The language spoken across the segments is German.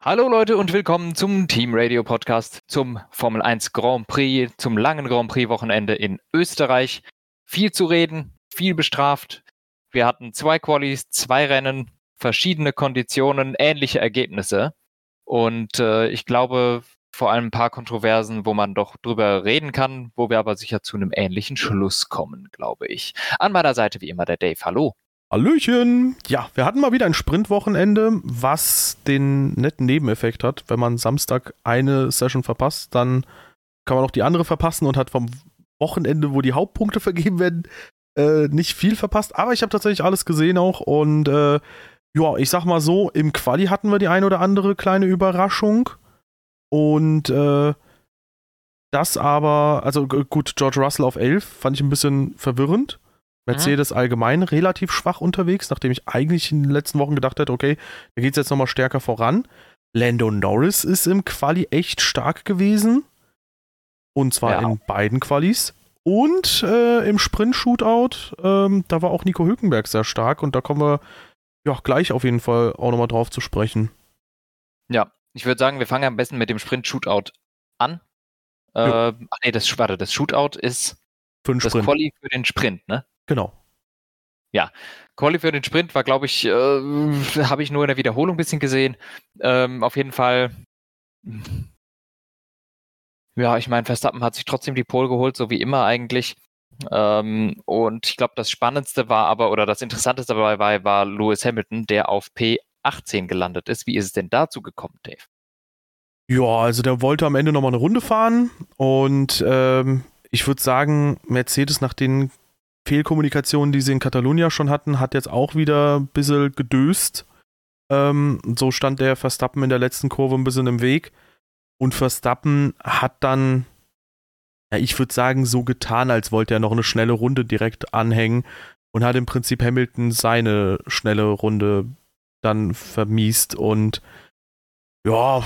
Hallo Leute und willkommen zum Team Radio Podcast zum Formel 1 Grand Prix, zum langen Grand Prix Wochenende in Österreich. Viel zu reden, viel bestraft. Wir hatten zwei Qualis, zwei Rennen, verschiedene Konditionen, ähnliche Ergebnisse. Und äh, ich glaube, vor allem ein paar Kontroversen, wo man doch drüber reden kann, wo wir aber sicher zu einem ähnlichen Schluss kommen, glaube ich. An meiner Seite wie immer der Dave. Hallo. Hallöchen! Ja, wir hatten mal wieder ein Sprintwochenende, was den netten Nebeneffekt hat. Wenn man Samstag eine Session verpasst, dann kann man auch die andere verpassen und hat vom Wochenende, wo die Hauptpunkte vergeben werden, äh, nicht viel verpasst. Aber ich habe tatsächlich alles gesehen auch und äh, ja, ich sag mal so, im Quali hatten wir die eine oder andere kleine Überraschung und äh, das aber, also gut, George Russell auf 11 fand ich ein bisschen verwirrend. Mercedes allgemein relativ schwach unterwegs, nachdem ich eigentlich in den letzten Wochen gedacht hätte, okay, da geht es jetzt nochmal stärker voran. Lando Norris ist im Quali echt stark gewesen. Und zwar ja. in beiden Qualis. Und äh, im Sprint-Shootout, ähm, da war auch Nico Hülkenberg sehr stark und da kommen wir ja gleich auf jeden Fall auch nochmal drauf zu sprechen. Ja, ich würde sagen, wir fangen am besten mit dem Sprint-Shootout an. Äh, ach nee, das, warte, das Shootout ist das Quali für den Sprint, ne? Genau. Ja, Quali für den Sprint war, glaube ich, äh, habe ich nur in der Wiederholung ein bisschen gesehen. Ähm, auf jeden Fall, ja, ich meine, Verstappen hat sich trotzdem die Pole geholt, so wie immer eigentlich. Ähm, und ich glaube, das Spannendste war aber, oder das Interessanteste dabei war, war Lewis Hamilton, der auf P18 gelandet ist. Wie ist es denn dazu gekommen, Dave? Ja, also der wollte am Ende nochmal eine Runde fahren und ähm, ich würde sagen, Mercedes nach den Fehlkommunikation, die sie in Catalunya schon hatten, hat jetzt auch wieder ein bisschen gedöst. Ähm, so stand der Verstappen in der letzten Kurve ein bisschen im Weg. Und Verstappen hat dann, ja, ich würde sagen, so getan, als wollte er noch eine schnelle Runde direkt anhängen und hat im Prinzip Hamilton seine schnelle Runde dann vermiest. Und ja,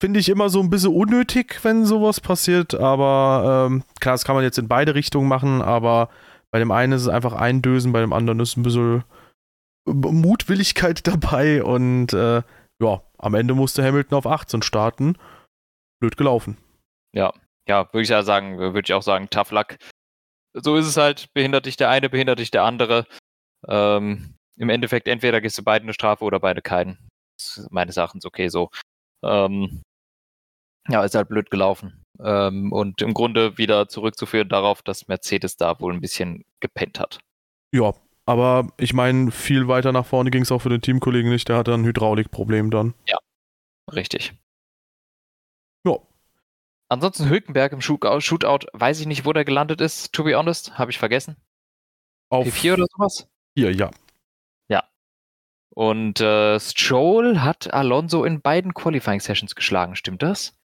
Finde ich immer so ein bisschen unnötig, wenn sowas passiert, aber ähm, klar, das kann man jetzt in beide Richtungen machen, aber bei dem einen ist es einfach eindösen, bei dem anderen ist ein bisschen Mutwilligkeit dabei und äh, ja, am Ende musste Hamilton auf 18 starten. Blöd gelaufen. Ja, ja, würde ich ja sagen, würde ich auch sagen, tough luck. So ist es halt, behindert dich der eine, behindert dich der andere. Ähm, Im Endeffekt, entweder gehst du beide eine Strafe oder beide keinen. Meines Erachtens okay so. Ähm, ja, ist halt blöd gelaufen. Ähm, und im Grunde wieder zurückzuführen darauf, dass Mercedes da wohl ein bisschen gepennt hat. Ja, aber ich meine, viel weiter nach vorne ging es auch für den Teamkollegen nicht. Der hatte ein Hydraulikproblem dann. Ja, richtig. Ja. Ansonsten Hülkenberg im Shootout, weiß ich nicht, wo der gelandet ist, to be honest, habe ich vergessen. Auf P4 oder sowas? Hier, ja. Ja. Und äh, Stroll hat Alonso in beiden Qualifying Sessions geschlagen, stimmt das?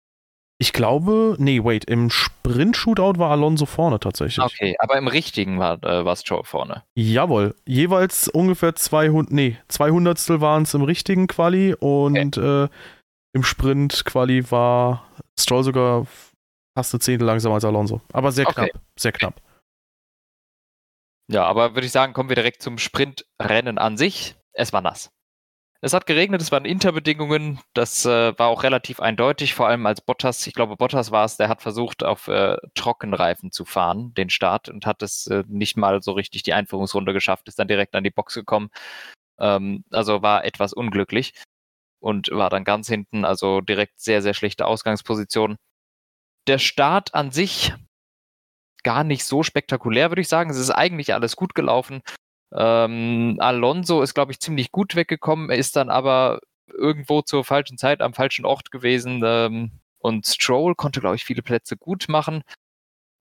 Ich glaube, nee, wait, im Sprint-Shootout war Alonso vorne tatsächlich. Okay, aber im richtigen war, äh, Stroll vorne. Jawohl, jeweils ungefähr 200, nee, 200 waren es im richtigen Quali und okay. äh, im Sprint-Quali war Stroll sogar fast eine Zehntel langsamer als Alonso. Aber sehr knapp, okay. sehr knapp. Ja, aber würde ich sagen, kommen wir direkt zum Sprintrennen an sich. Es war nass. Es hat geregnet, es waren Interbedingungen, das äh, war auch relativ eindeutig, vor allem als Bottas, ich glaube Bottas war es, der hat versucht auf äh, Trockenreifen zu fahren, den Start, und hat es äh, nicht mal so richtig die Einführungsrunde geschafft, ist dann direkt an die Box gekommen. Ähm, also war etwas unglücklich und war dann ganz hinten, also direkt sehr, sehr schlechte Ausgangsposition. Der Start an sich gar nicht so spektakulär, würde ich sagen. Es ist eigentlich alles gut gelaufen. Ähm, Alonso ist, glaube ich, ziemlich gut weggekommen, ist dann aber irgendwo zur falschen Zeit am falschen Ort gewesen. Ähm, und Stroll konnte, glaube ich, viele Plätze gut machen.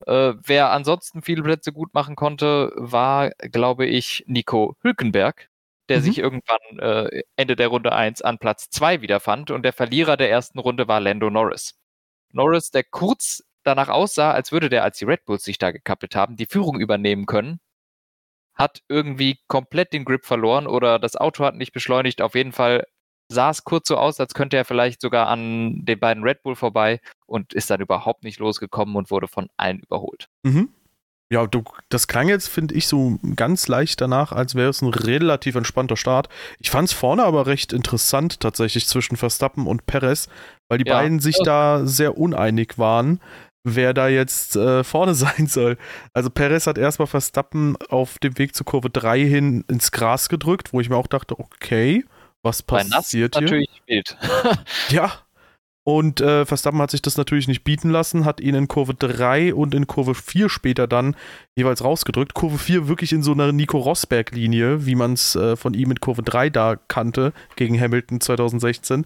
Äh, wer ansonsten viele Plätze gut machen konnte, war, glaube ich, Nico Hülkenberg, der mhm. sich irgendwann äh, Ende der Runde 1 an Platz 2 wiederfand. Und der Verlierer der ersten Runde war Lando Norris. Norris, der kurz danach aussah, als würde der, als die Red Bulls sich da gekappelt haben, die Führung übernehmen können, hat irgendwie komplett den Grip verloren oder das Auto hat nicht beschleunigt. Auf jeden Fall sah es kurz so aus, als könnte er vielleicht sogar an den beiden Red Bull vorbei und ist dann überhaupt nicht losgekommen und wurde von allen überholt. Mhm. Ja, du, das klang jetzt, finde ich, so ganz leicht danach, als wäre es ein relativ entspannter Start. Ich fand es vorne aber recht interessant tatsächlich zwischen Verstappen und Perez, weil die ja, beiden sich da sehr uneinig waren, wer da jetzt äh, vorne sein soll. Also Perez hat erstmal Verstappen auf dem Weg zur Kurve 3 hin ins Gras gedrückt, wo ich mir auch dachte, okay, was passiert Bei Nass hier? Natürlich wild. ja, und äh, Verstappen hat sich das natürlich nicht bieten lassen, hat ihn in Kurve 3 und in Kurve 4 später dann jeweils rausgedrückt. Kurve 4 wirklich in so einer Nico Rosberg-Linie, wie man es äh, von ihm in Kurve 3 da kannte, gegen Hamilton 2016.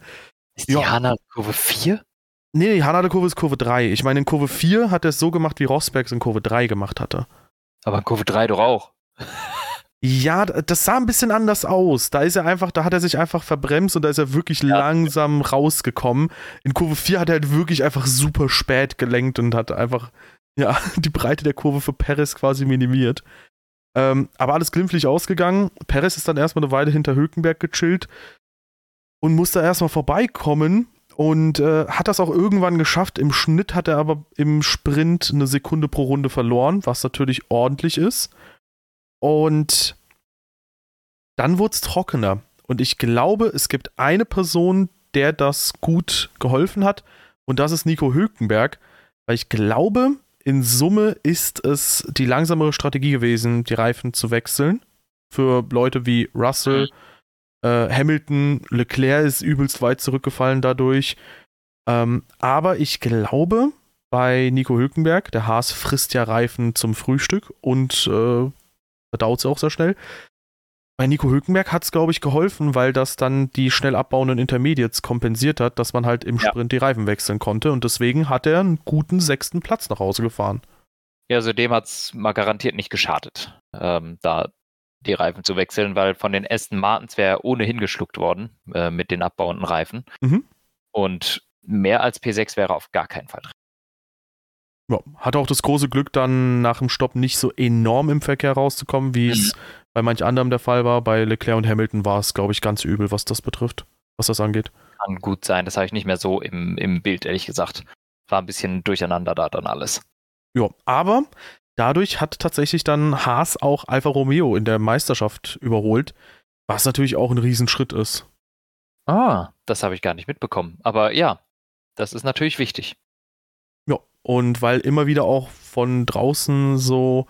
Ist die ja. Hanna Kurve 4? Nee, die Hanna Kurve ist Kurve 3. Ich meine, in Kurve 4 hat er es so gemacht, wie Rosberg es in Kurve 3 gemacht hatte. Aber in Kurve 3 doch auch. Ja, das sah ein bisschen anders aus. Da ist er einfach, da hat er sich einfach verbremst und da ist er wirklich ja. langsam rausgekommen. In Kurve 4 hat er halt wirklich einfach super spät gelenkt und hat einfach, ja, die Breite der Kurve für Perez quasi minimiert. Ähm, aber alles glimpflich ausgegangen. Perez ist dann erstmal eine Weile hinter Hülkenberg gechillt und musste erstmal vorbeikommen und äh, hat das auch irgendwann geschafft. Im Schnitt hat er aber im Sprint eine Sekunde pro Runde verloren, was natürlich ordentlich ist. Und dann wurde es trockener. Und ich glaube, es gibt eine Person, der das gut geholfen hat. Und das ist Nico Hülkenberg. Weil ich glaube, in Summe ist es die langsamere Strategie gewesen, die Reifen zu wechseln. Für Leute wie Russell, mhm. Äh, Hamilton, Leclerc ist übelst weit zurückgefallen dadurch. Ähm, aber ich glaube, bei Nico Hülkenberg, der Haas frisst ja Reifen zum Frühstück und äh, verdaut sie auch sehr schnell. Bei Nico Hülkenberg hat es, glaube ich, geholfen, weil das dann die schnell abbauenden Intermediates kompensiert hat, dass man halt im ja. Sprint die Reifen wechseln konnte und deswegen hat er einen guten sechsten Platz nach Hause gefahren. Ja, also dem hat es mal garantiert nicht geschadet, ähm, da die Reifen zu wechseln, weil von den Aston Martins wäre ohnehin geschluckt worden äh, mit den abbauenden Reifen. Mhm. Und mehr als P6 wäre auf gar keinen Fall drin. Ja, hatte auch das große Glück, dann nach dem Stopp nicht so enorm im Verkehr rauszukommen, wie mhm. es bei manch anderem der Fall war. Bei Leclerc und Hamilton war es, glaube ich, ganz übel, was das betrifft, was das angeht. Kann gut sein, das habe ich nicht mehr so im, im Bild, ehrlich gesagt. War ein bisschen durcheinander da dann alles. Ja, aber dadurch hat tatsächlich dann Haas auch Alfa Romeo in der Meisterschaft überholt, was natürlich auch ein Riesenschritt ist. Ah, das habe ich gar nicht mitbekommen. Aber ja, das ist natürlich wichtig. Und weil immer wieder auch von draußen so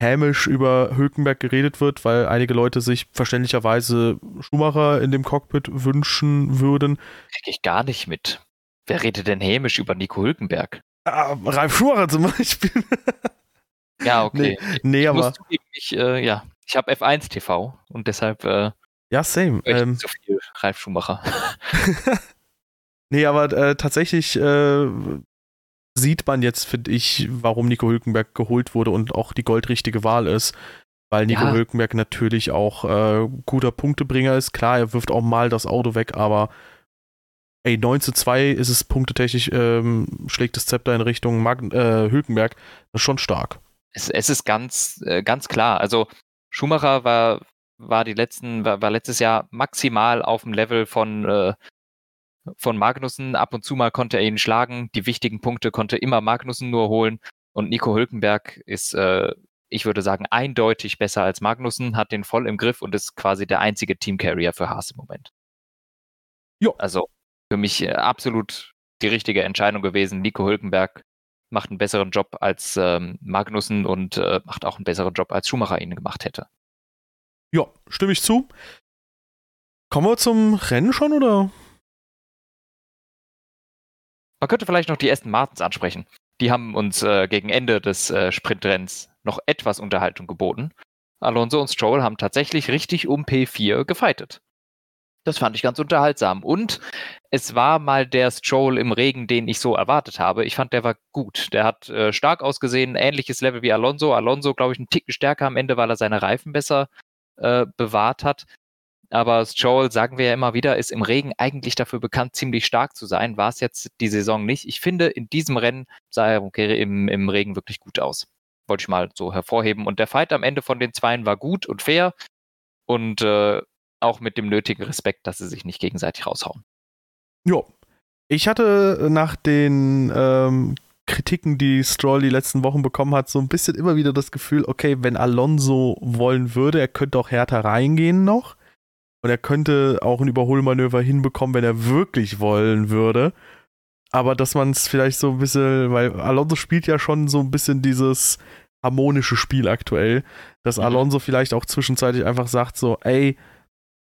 hämisch über Hülkenberg geredet wird, weil einige Leute sich verständlicherweise Schumacher in dem Cockpit wünschen würden. Krieg ich gar nicht mit. Wer redet denn hämisch über Nico Hülkenberg? Ah, Ralf Schumacher zum Beispiel. ja, okay. Nee, nee ich aber. Zugeben, ich, äh, ja, ich habe F1 TV und deshalb. Äh, ja, same. Ähm, so viel Ralf Schumacher. nee, aber äh, tatsächlich äh, sieht man jetzt, finde ich, warum Nico Hülkenberg geholt wurde und auch die goldrichtige Wahl ist. Weil Nico ja. Hülkenberg natürlich auch äh, guter Punktebringer ist. Klar, er wirft auch mal das Auto weg, aber ey, 9 zu 2 ist es punktetechnisch, ähm, schlägt das Zepter in Richtung Mag äh, Hülkenberg. Das ist schon stark. Es, es ist ganz, äh, ganz klar. Also Schumacher war, war die letzten, war, war letztes Jahr maximal auf dem Level von äh, von Magnussen. Ab und zu mal konnte er ihn schlagen. Die wichtigen Punkte konnte immer Magnussen nur holen. Und Nico Hülkenberg ist, äh, ich würde sagen, eindeutig besser als Magnussen, hat den voll im Griff und ist quasi der einzige Teamcarrier für Haas im Moment. Jo. Also für mich absolut die richtige Entscheidung gewesen. Nico Hülkenberg macht einen besseren Job als ähm, Magnussen und äh, macht auch einen besseren Job, als Schumacher ihn gemacht hätte. Ja, stimme ich zu. Kommen wir zum Rennen schon oder? Man könnte vielleicht noch die Aston Martins ansprechen. Die haben uns äh, gegen Ende des äh, Sprintrennens noch etwas Unterhaltung geboten. Alonso und Stroll haben tatsächlich richtig um P4 gefeitet. Das fand ich ganz unterhaltsam. Und es war mal der Stroll im Regen, den ich so erwartet habe. Ich fand, der war gut. Der hat äh, stark ausgesehen, ähnliches Level wie Alonso. Alonso, glaube ich, einen Ticken stärker am Ende, weil er seine Reifen besser äh, bewahrt hat. Aber Stroll, sagen wir ja immer wieder, ist im Regen eigentlich dafür bekannt, ziemlich stark zu sein. War es jetzt die Saison nicht. Ich finde, in diesem Rennen sah er okay, im, im Regen wirklich gut aus. Wollte ich mal so hervorheben. Und der Fight am Ende von den Zweien war gut und fair. Und äh, auch mit dem nötigen Respekt, dass sie sich nicht gegenseitig raushauen. Ja. Ich hatte nach den ähm, Kritiken, die Stroll die letzten Wochen bekommen hat, so ein bisschen immer wieder das Gefühl, okay, wenn Alonso wollen würde, er könnte auch härter reingehen noch. Und er könnte auch ein Überholmanöver hinbekommen, wenn er wirklich wollen würde. Aber dass man es vielleicht so ein bisschen, weil Alonso spielt ja schon so ein bisschen dieses harmonische Spiel aktuell, dass mhm. Alonso vielleicht auch zwischenzeitlich einfach sagt so, ey,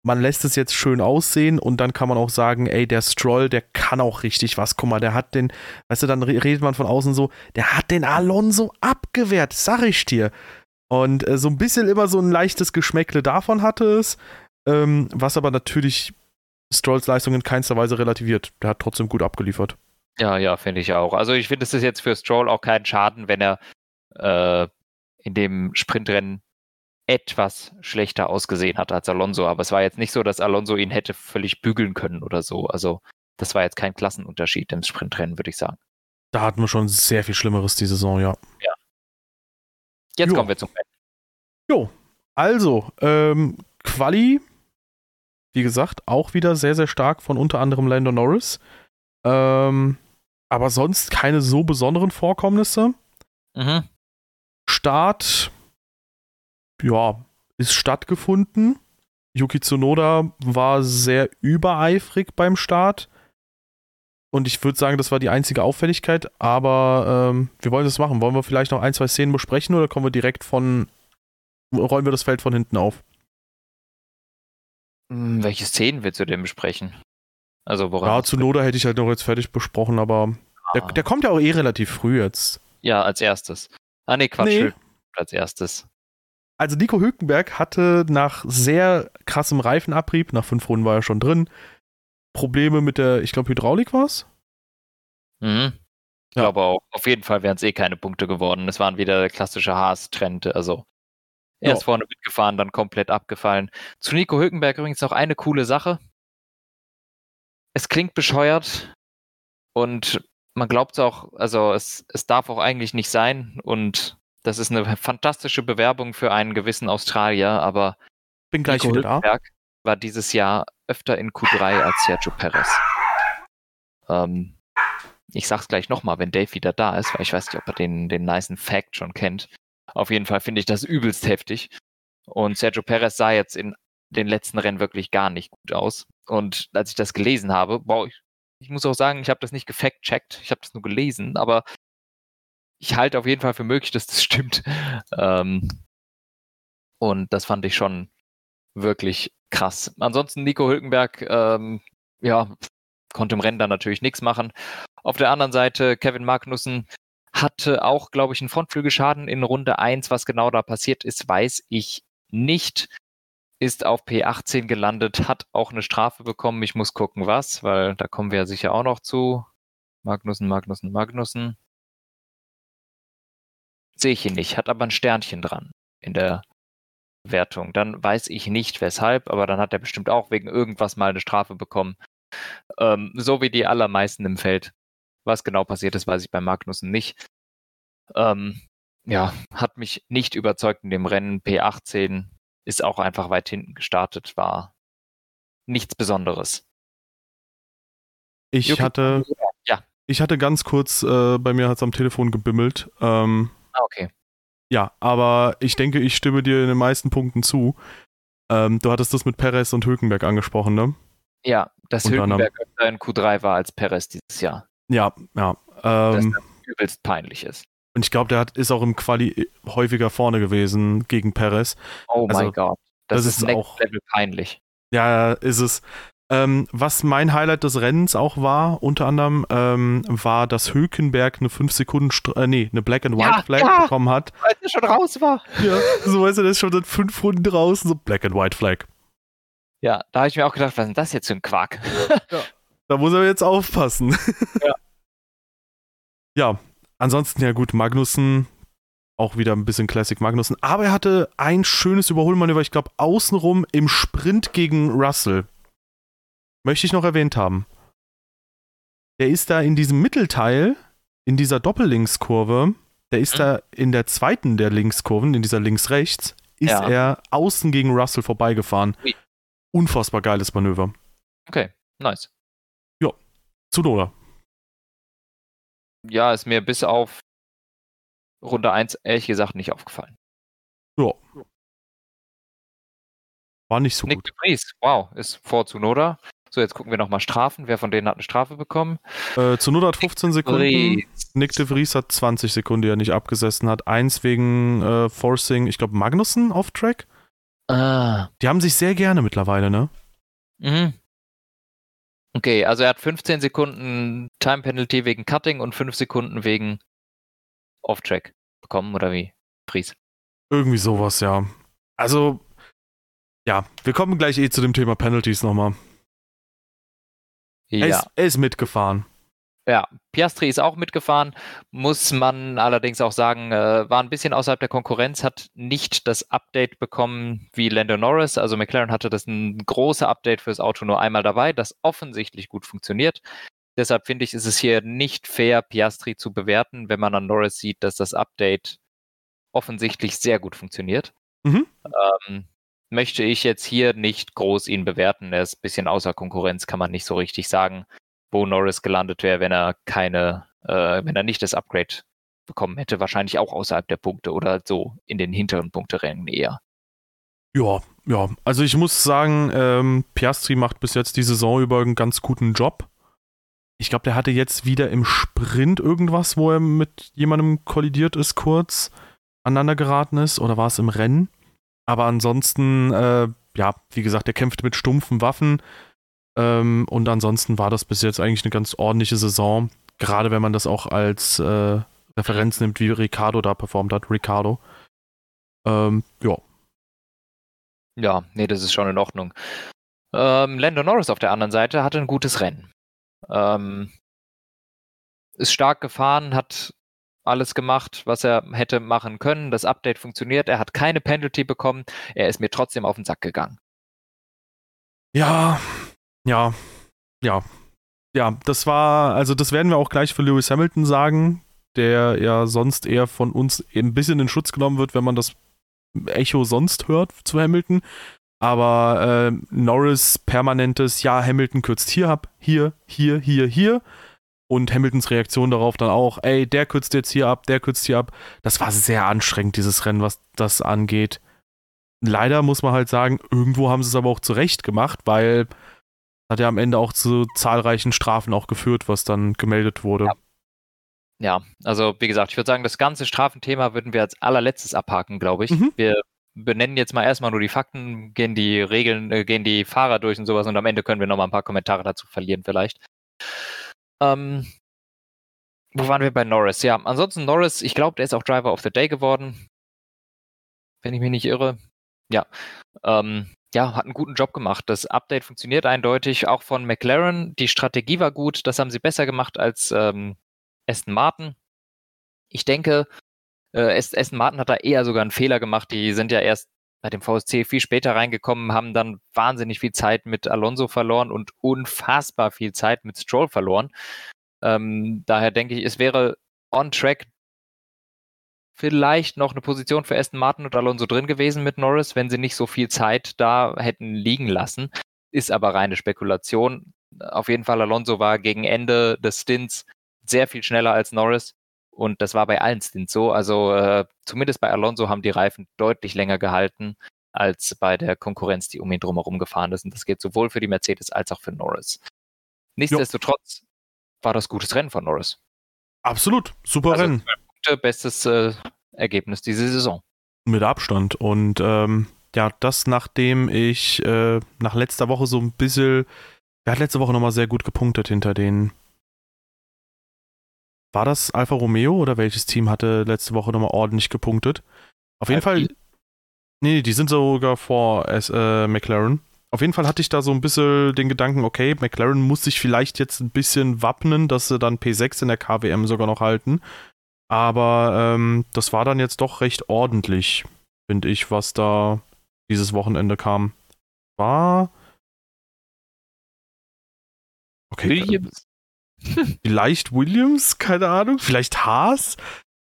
man lässt es jetzt schön aussehen und dann kann man auch sagen, ey, der Stroll, der kann auch richtig was. Guck mal, der hat den, weißt du, dann redet man von außen so, der hat den Alonso abgewehrt, sag ich dir. Und äh, so ein bisschen immer so ein leichtes Geschmäckle davon hatte es, ähm, was aber natürlich Strolls Leistung in keinster Weise relativiert. Der hat trotzdem gut abgeliefert. Ja, ja, finde ich auch. Also ich finde, es ist jetzt für Stroll auch kein Schaden, wenn er äh, in dem Sprintrennen etwas schlechter ausgesehen hat als Alonso. Aber es war jetzt nicht so, dass Alonso ihn hätte völlig bügeln können oder so. Also das war jetzt kein Klassenunterschied im Sprintrennen, würde ich sagen. Da hatten wir schon sehr viel Schlimmeres die Saison, ja. Ja. Jetzt jo. kommen wir zum Rennen. Jo, also, ähm, Quali, wie gesagt, auch wieder sehr, sehr stark von unter anderem Lando Norris. Ähm, aber sonst keine so besonderen Vorkommnisse. Mhm. Start ja, ist stattgefunden. Yuki Tsunoda war sehr übereifrig beim Start. Und ich würde sagen, das war die einzige Auffälligkeit. Aber ähm, wir wollen das machen. Wollen wir vielleicht noch ein, zwei Szenen besprechen oder kommen wir direkt von. Rollen wir das Feld von hinten auf? Hm, welche Szenen willst du denn besprechen? Also, woran? Ja, Tsunoda hätte ich halt noch jetzt fertig besprochen, aber ah. der, der, kommt ja auch eh relativ früh jetzt. Ja, als erstes. Ah, nee, Quatsch. Nee. Als erstes. Also Nico Hülkenberg hatte nach sehr krassem Reifenabrieb, nach fünf Runden war er schon drin, Probleme mit der, ich glaube, Hydraulik war es. Mhm. Ich ja. glaube auch. Auf jeden Fall wären es eh keine Punkte geworden. Es waren wieder der klassische Haas-Trend. Also erst ja. vorne mitgefahren, dann komplett abgefallen. Zu Nico Hülkenberg übrigens noch eine coole Sache. Es klingt bescheuert und man glaubt es auch, also es, es darf auch eigentlich nicht sein und das ist eine fantastische Bewerbung für einen gewissen Australier, aber bin gleich Nico wieder da. war dieses Jahr öfter in Q3 als Sergio Perez. Ähm, ich sag's gleich nochmal, wenn Dave wieder da ist, weil ich weiß nicht, ob er den, den nicen Fact schon kennt. Auf jeden Fall finde ich das übelst heftig. Und Sergio Perez sah jetzt in den letzten Rennen wirklich gar nicht gut aus. Und als ich das gelesen habe, boah, ich, ich muss auch sagen, ich habe das nicht gefact-checkt, ich habe das nur gelesen, aber ich halte auf jeden Fall für möglich, dass das stimmt. Ähm, und das fand ich schon wirklich krass. Ansonsten Nico Hülkenberg, ähm, ja, konnte im Rennen dann natürlich nichts machen. Auf der anderen Seite Kevin Magnussen hatte auch, glaube ich, einen Frontflügelschaden in Runde 1. Was genau da passiert ist, weiß ich nicht. Ist auf P18 gelandet, hat auch eine Strafe bekommen. Ich muss gucken, was, weil da kommen wir ja sicher auch noch zu. Magnussen, Magnussen, Magnussen. Sehe ich ihn nicht, hat aber ein Sternchen dran in der Wertung. Dann weiß ich nicht weshalb, aber dann hat er bestimmt auch wegen irgendwas mal eine Strafe bekommen. Ähm, so wie die allermeisten im Feld. Was genau passiert ist, weiß ich bei Magnussen nicht. Ähm, ja, hat mich nicht überzeugt in dem Rennen. P18 ist auch einfach weit hinten gestartet, war nichts Besonderes. Ich Yuki, hatte, ja. ich hatte ganz kurz, äh, bei mir hat es am Telefon gebimmelt. Ähm, Ah, okay. Ja, aber ich denke, ich stimme dir in den meisten Punkten zu. Ähm, du hattest das mit Perez und Hülkenberg angesprochen, ne? Ja, dass Unter Hülkenberg öfter in Q3 war als Perez dieses Jahr. Ja, ja. Ähm, das übelst peinlich ist. Und ich glaube, der hat, ist auch im Quali häufiger vorne gewesen gegen Perez. Oh also, mein Gott. Das, das ist, ist auch Level peinlich. Ja, ist es. Ähm, was mein Highlight des Rennens auch war, unter anderem, ähm, war, dass Hülkenberg eine 5 Sekunden, äh, nee, eine Black and White ja, Flag ja, bekommen hat. Weil er schon raus war. Ja, so weißt du, der ist schon seit 5 Runden draußen, so Black and White Flag. Ja, da habe ich mir auch gedacht, was ist denn das jetzt für ein Quark? ja, da muss er jetzt aufpassen. Ja. ja, ansonsten, ja gut, Magnussen, auch wieder ein bisschen Classic Magnussen, aber er hatte ein schönes Überholmanöver, ich glaube, außenrum im Sprint gegen Russell möchte ich noch erwähnt haben. Der ist da in diesem Mittelteil, in dieser Doppellinkskurve, der ist mhm. da in der zweiten der Linkskurven, in dieser links-rechts, ist ja. er außen gegen Russell vorbeigefahren. Wie? Unfassbar geiles Manöver. Okay, nice. Ja, zu Nola. ja, ist mir bis auf Runde 1 ehrlich gesagt nicht aufgefallen. Ja. War nicht so Nick gut. Vries, wow, ist vor Zunoda. So, jetzt gucken wir nochmal Strafen. Wer von denen hat eine Strafe bekommen? Äh, Zunoda hat 15 Sekunden. Vries. Nick de Vries hat 20 Sekunden, die er nicht abgesessen hat. Eins wegen äh, Forcing, ich glaube, Magnussen auf Track. Ah. Die haben sich sehr gerne mittlerweile, ne? Mhm. Okay, also er hat 15 Sekunden Time Penalty wegen Cutting und 5 Sekunden wegen Off-Track bekommen, oder wie? Fries. Irgendwie sowas, ja. Also, ja, wir kommen gleich eh zu dem Thema Penalties nochmal. Er, Ja. ist, er ist mitgefahren. Ja, Piastri ist auch mitgefahren, muss man allerdings auch sagen, äh, war ein bisschen außerhalb der Konkurrenz, hat nicht das Update bekommen wie Lando Norris. Also McLaren hatte das ein große Update fürs Auto nur einmal dabei, das offensichtlich gut funktioniert. Deshalb finde ich, ist es hier nicht fair, Piastri zu bewerten, wenn man an Norris sieht, dass das Update offensichtlich sehr gut funktioniert. Mhm. Ähm, möchte ich jetzt hier nicht groß ihn bewerten. Er ist ein bisschen außer Konkurrenz, kann man nicht so richtig sagen wo Norris gelandet wäre, wenn er keine, äh, wenn er nicht das Upgrade bekommen hätte, wahrscheinlich auch außerhalb der Punkte oder so in den hinteren Punkterängen eher. Ja, ja. Also ich muss sagen, ähm, Piastri macht bis jetzt die Saison über einen ganz guten Job. Ich glaube, der hatte jetzt wieder im Sprint irgendwas, wo er mit jemandem kollidiert ist, kurz aneinander geraten ist, oder war es im Rennen? Aber ansonsten, äh, ja, wie gesagt, er kämpft mit stumpfen Waffen. Ähm, und ansonsten war das bis jetzt eigentlich eine ganz ordentliche Saison. Gerade wenn man das auch als äh, Referenz nimmt, wie Ricardo da performt hat. Ricardo. Ähm, ja. Ja, nee, das ist schon in Ordnung. Ähm, Lando Norris auf der anderen Seite hatte ein gutes Rennen. Ähm, ist stark gefahren, hat alles gemacht, was er hätte machen können. Das Update funktioniert. Er hat keine Penalty bekommen. Er ist mir trotzdem auf den Sack gegangen. Ja, ja, ja. Ja, das war, also das werden wir auch gleich für Lewis Hamilton sagen, der ja sonst eher von uns ein bisschen in Schutz genommen wird, wenn man das Echo sonst hört zu Hamilton. Aber äh, Norris permanentes, ja, Hamilton kürzt hier ab, hier, hier, hier, hier. Und Hamiltons Reaktion darauf dann auch, ey, der kürzt jetzt hier ab, der kürzt hier ab. Das war sehr anstrengend, dieses Rennen, was das angeht. Leider muss man halt sagen, irgendwo haben sie es aber auch zurecht gemacht, weil hat ja am Ende auch zu zahlreichen Strafen auch geführt, was dann gemeldet wurde. Ja. Ja, also wie gesagt, ich würde sagen, das ganze Strafenthema würden wir als allerletztes abhaken, glaube ich. Mhm. Wir benennen jetzt mal erstmal nur die Fakten, gehen die Regeln, äh, gehen die Fahrer durch und sowas und am Ende können wir nochmal ein paar Kommentare dazu verlieren vielleicht. Ähm, wo waren wir bei Norris? Ja, ansonsten Norris, ich glaube, der ist auch Driver of the Day geworden. Wenn ich mich nicht irre. Ja. Ähm, ja, hat einen guten Job gemacht. Das Update funktioniert eindeutig, auch von McLaren. Die Strategie war gut, das haben sie besser gemacht als ähm, Aston Martin. Ich denke, äh, Aston Martin hat da eher sogar einen Fehler gemacht. Die sind ja erst bei dem VSC viel später reingekommen, haben dann wahnsinnig viel Zeit mit Alonso verloren und unfassbar viel Zeit mit Stroll verloren. Ähm, daher denke ich, es wäre on track vielleicht noch eine Position für Aston Martin und Alonso drin gewesen mit Norris, wenn sie nicht so viel Zeit da hätten liegen lassen. Ist aber reine Spekulation. Auf jeden Fall, Alonso war gegen Ende des Stints sehr viel schneller als Norris. Und das war bei allen Stints so. Also äh, zumindest bei Alonso haben die Reifen deutlich länger gehalten als bei der Konkurrenz, die um ihn drumherum gefahren ist. Und das gilt sowohl für die Mercedes als auch für Norris. Nichtsdestotrotz war das gutes Rennen von Norris. Absolut, super Also, Rennen. Bestes äh, Ergebnis diese Saison. Mit Abstand. Und ähm, ja, das nachdem ich äh, nach letzter Woche so ein bisschen. Er hat letzte Woche nochmal sehr gut gepunktet hinter den. War das Alfa Romeo oder welches Team hatte letzte Woche nochmal ordentlich gepunktet? Auf jeden Fall. Nee, die sind sogar vor S äh, McLaren. Auf jeden Fall hatte ich da so ein bisschen den Gedanken, okay, McLaren muss sich vielleicht jetzt ein bisschen wappnen, dass sie dann P6 in der KWM sogar noch halten. Aber ähm, das war dann jetzt doch recht ordentlich, finde ich, was da dieses Wochenende kam. War. Okay, Williams. Vielleicht Williams, keine Ahnung. Vielleicht Haas.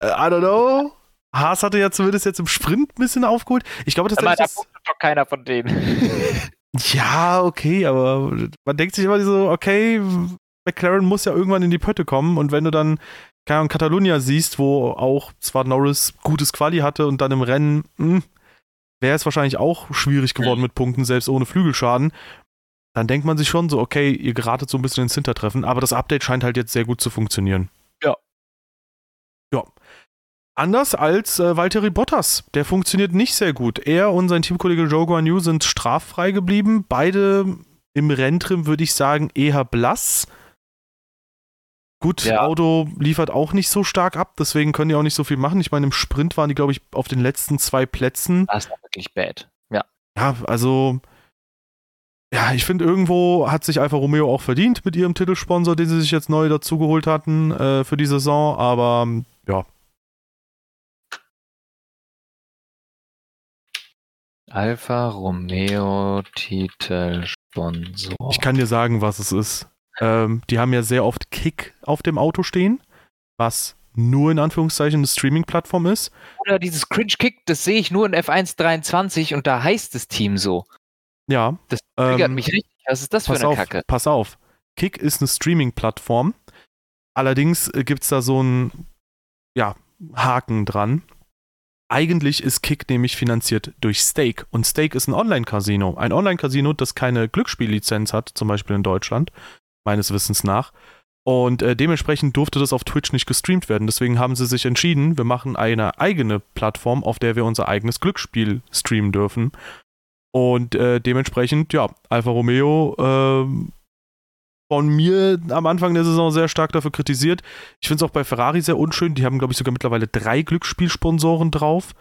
Äh, I don't know. Haas hatte ja zumindest jetzt im Sprint ein bisschen aufgeholt. Ich glaube, das Aber da ist. punktet doch keiner von denen. Ja, okay, aber man denkt sich immer so, okay, McLaren muss ja irgendwann in die Pötte kommen und wenn du dann keine Ahnung, Catalunya siehst, wo auch zwar Norris gutes Quali hatte und dann im Rennen, hm, wäre es wahrscheinlich auch schwierig geworden mit Punkten, selbst ohne Flügelschaden. Dann denkt man sich schon so, okay, ihr geratet so ein bisschen ins Hintertreffen, aber das Update scheint halt jetzt sehr gut zu funktionieren. Ja. Ja. Anders als äh, Valtteri Bottas. Der funktioniert nicht sehr gut. Er und sein Teamkollege Joe Guan Yu sind straffrei geblieben. Beide im Renntrim, würde ich sagen, eher blass. Gut, ja. Auto liefert auch nicht so stark ab, deswegen können die auch nicht so viel machen. Ich meine, im Sprint waren die, glaube ich, auf den letzten zwei Plätzen. Das war wirklich bad. Ja. Ja, also. Ja, ich finde, irgendwo hat sich Alfa Romeo auch verdient mit ihrem Titelsponsor, den sie sich jetzt neu dazugeholt hatten äh, für die Saison, aber ja, Alfa Romeo Titelsponsor. Ich kann dir sagen, was es ist. Ähm, die haben ja sehr oft Kick auf dem Auto stehen, was nur in Anführungszeichen eine Streaming-Plattform ist. Oder dieses Cringe Kick, das sehe ich nur in F1 23 und da heißt das Team so. Ja. Das triggert ähm, mich richtig. Was ist das für eine auf, Kacke? Pass auf. Kick ist eine Streaming-Plattform. Allerdings äh, gibt es da so einen ja, Haken dran. Eigentlich ist Kick nämlich finanziert durch Stake und Stake ist ein Online-Casino. Ein Online-Casino, das keine Glücksspiellizenz hat, zum Beispiel in Deutschland, meines Wissens nach. Und äh, dementsprechend durfte das auf Twitch nicht gestreamt werden. Deswegen haben sie sich entschieden, wir machen eine eigene Plattform, auf der wir unser eigenes Glücksspiel streamen dürfen. Und äh, dementsprechend, ja, Alfa Romeo äh, von mir am Anfang der Saison sehr stark dafür kritisiert. Ich finde es auch bei Ferrari sehr unschön. Die haben, glaube ich, sogar mittlerweile drei Glücksspielsponsoren drauf.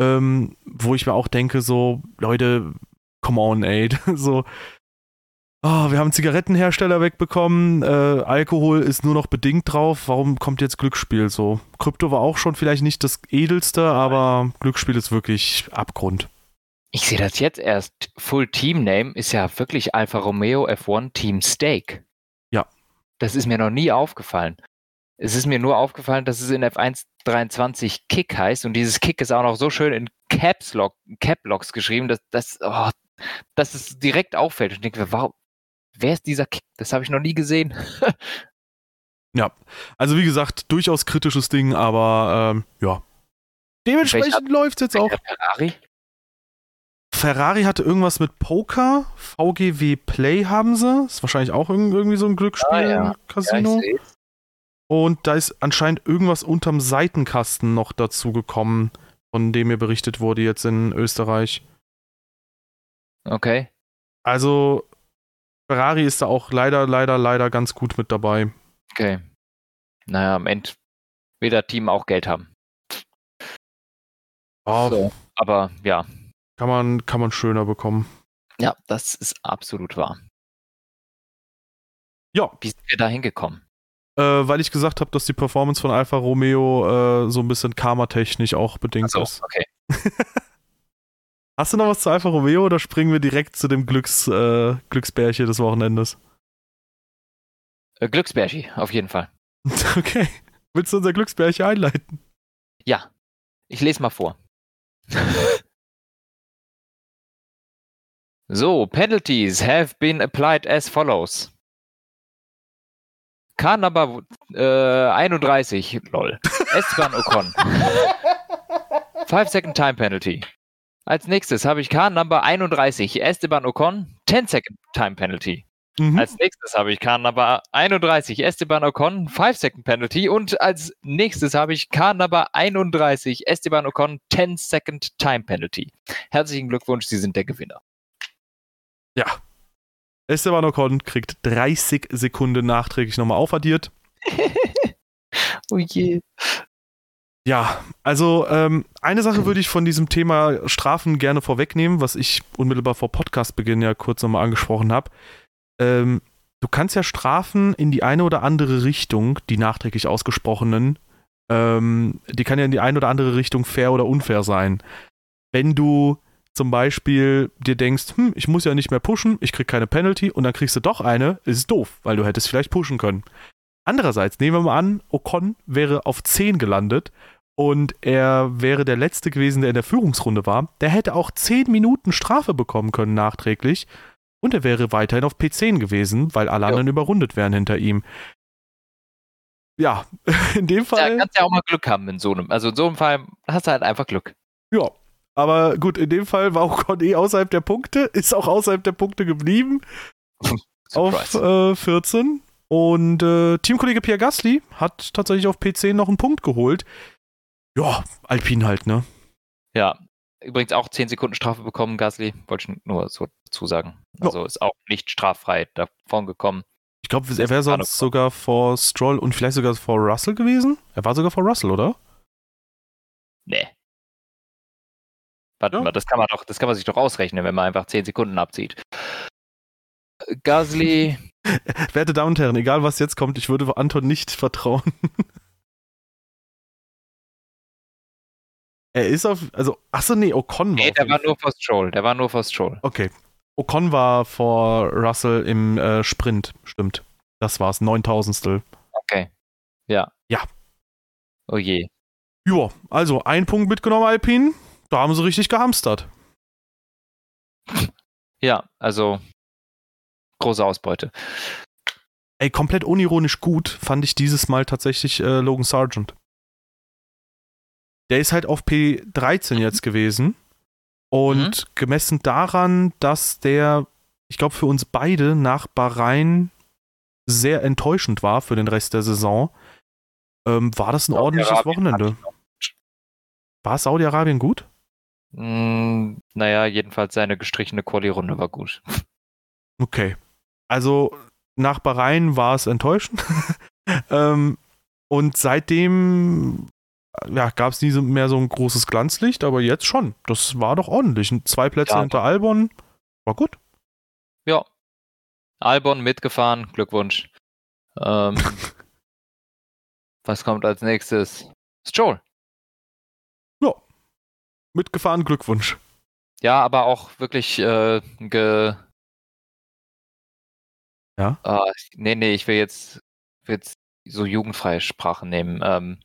Ähm, wo ich mir auch denke, so, Leute, come on, ey. so, oh, wir haben Zigarettenhersteller wegbekommen, äh, Alkohol ist nur noch bedingt drauf. Warum kommt jetzt Glücksspiel so? Krypto war auch schon vielleicht nicht das edelste, aber Glücksspiel ist wirklich Abgrund. Ich sehe das jetzt erst. Full Team Name ist ja wirklich Alfa Romeo F1 Team Stake. Ja. Das ist mir noch nie aufgefallen. Es ist mir nur aufgefallen, dass es in F1 23 Kick heißt und dieses Kick ist auch noch so schön in Caps Lock, Cap Locks geschrieben, dass, dass, oh, dass es direkt auffällt. Und ich denke, wow, wer ist dieser Kick? Das habe ich noch nie gesehen. ja, also wie gesagt, durchaus kritisches Ding, aber ähm, ja. Dementsprechend läuft es jetzt auch. Ferrari? Ferrari hatte irgendwas mit Poker. VGW Play haben sie. Ist wahrscheinlich auch irgendwie so ein Glücksspiel-Casino. Ah, ja. und da ist anscheinend irgendwas unterm Seitenkasten noch dazu gekommen, von dem mir berichtet wurde jetzt in Österreich. Okay. Also Ferrari ist da auch leider, leider, leider ganz gut mit dabei. Okay. Naja, am Ende will das Team auch Geld haben. Oh. So, aber ja, kann man, kann man schöner bekommen. Ja, das ist absolut wahr. Ja. Wie sind wir da hingekommen? Äh, weil ich gesagt habe, dass die Performance von Alfa Romeo äh, so ein bisschen karmatechnisch auch bedingt so, ist. Okay. Hast du noch was zu Alfa Romeo oder springen wir direkt zu dem Glücks, äh, Glücksbärchen des Wochenendes? Äh, Glücksbärchen, auf jeden Fall. okay. Willst du unser Glücksbärchen einleiten? Ja. Ich lese mal vor. So, penalties have been applied as follows. Car Number äh, 31, lol. Esteban Ocon. 5 Second Time Penalty. Als nächstes habe ich Car Number 31, Esteban Ocon, 10 Second Time Penalty. Mhm. Als nächstes habe ich Car Number 31, Esteban Ocon, 5 Second Penalty. Und als nächstes habe ich Car Number 31, Esteban Ocon, 10 Second Time Penalty. Herzlichen Glückwunsch, Sie sind der Gewinner. Ja. Esteban Ocon kriegt 30 Sekunden nachträglich nochmal aufaddiert. oh je. Ja, also ähm, eine Sache würde ich von diesem Thema Strafen gerne vorwegnehmen, was ich unmittelbar vor Podcastbeginn ja kurz nochmal angesprochen habe. Ähm, du kannst ja Strafen in die eine oder andere Richtung, die nachträglich ausgesprochenen, ähm, die kann ja in die eine oder andere Richtung fair oder unfair sein. Wenn du zum Beispiel dir denkst, hm, ich muss ja nicht mehr pushen, ich krieg keine Penalty und dann kriegst du doch eine, ist doof, weil du hättest vielleicht pushen können. Andererseits, nehmen wir mal an, Ocon wäre auf 10 gelandet und er wäre der Letzte gewesen, der in der Führungsrunde war. Der hätte auch 10 Minuten Strafe bekommen können nachträglich und er wäre weiterhin auf P10 gewesen, weil alle anderen überrundet wären hinter ihm. ja, in dem Fall. Ja, kannst ja auch mal Glück haben in so einem. Also in so einem Fall hast du halt einfach Glück. Ja. Aber gut, in dem Fall war auch Con eh außerhalb der Punkte, ist auch außerhalb der Punkte geblieben. auf äh, 14. Und äh, Teamkollege Pierre Gasly hat tatsächlich auf P10 noch einen Punkt geholt. Ja, Alpin halt, ne? Ja, übrigens auch 10 Sekunden Strafe bekommen, Gasly, wollte ich nur so dazu sagen. Also ja. ist auch nicht straffrei davon gekommen. Ich glaube, er wäre sonst sogar vor Stroll und vielleicht sogar vor Russell gewesen. Er war sogar vor Russell, oder? Nee. Warte ja. mal, das kann man doch, das kann man sich doch ausrechnen, wenn man einfach 10 Sekunden abzieht. Gasly. Werte Damen und Herren, egal was jetzt kommt, ich würde Anton nicht vertrauen. er ist auf, also, achso, nee, Ocon war. Nee, der war nur vor Stroll, der war nur vor Stroll. Okay. Ocon war vor Russell im äh, Sprint, stimmt. Das war's, neuntausendstel. Okay. Ja. Ja. Oh je. Ja, also ein Punkt mitgenommen, Alpine. Da haben sie richtig gehamstert. Ja, also große Ausbeute. Ey, komplett unironisch gut fand ich dieses Mal tatsächlich äh, Logan Sargent. Der ist halt auf P13 jetzt gewesen und mhm. gemessen daran, dass der, ich glaube, für uns beide nach Bahrain sehr enttäuschend war für den Rest der Saison, ähm, war das ein ordentliches Wochenende. War Saudi-Arabien gut? Mm, naja, jedenfalls seine gestrichene Quali-Runde war gut. Okay. Also nach Bahrain war es enttäuschend. ähm, und seitdem ja, gab es nie mehr so ein großes Glanzlicht, aber jetzt schon. Das war doch ordentlich. Zwei Plätze ja. hinter Albon, war gut. Ja. Albon mitgefahren, Glückwunsch. Ähm, was kommt als nächstes? Stroll. Mitgefahren, Glückwunsch. Ja, aber auch wirklich äh, ge. Ja. Uh, nee, nee, ich will jetzt, will jetzt so jugendfreie Sprache nehmen. Ähm,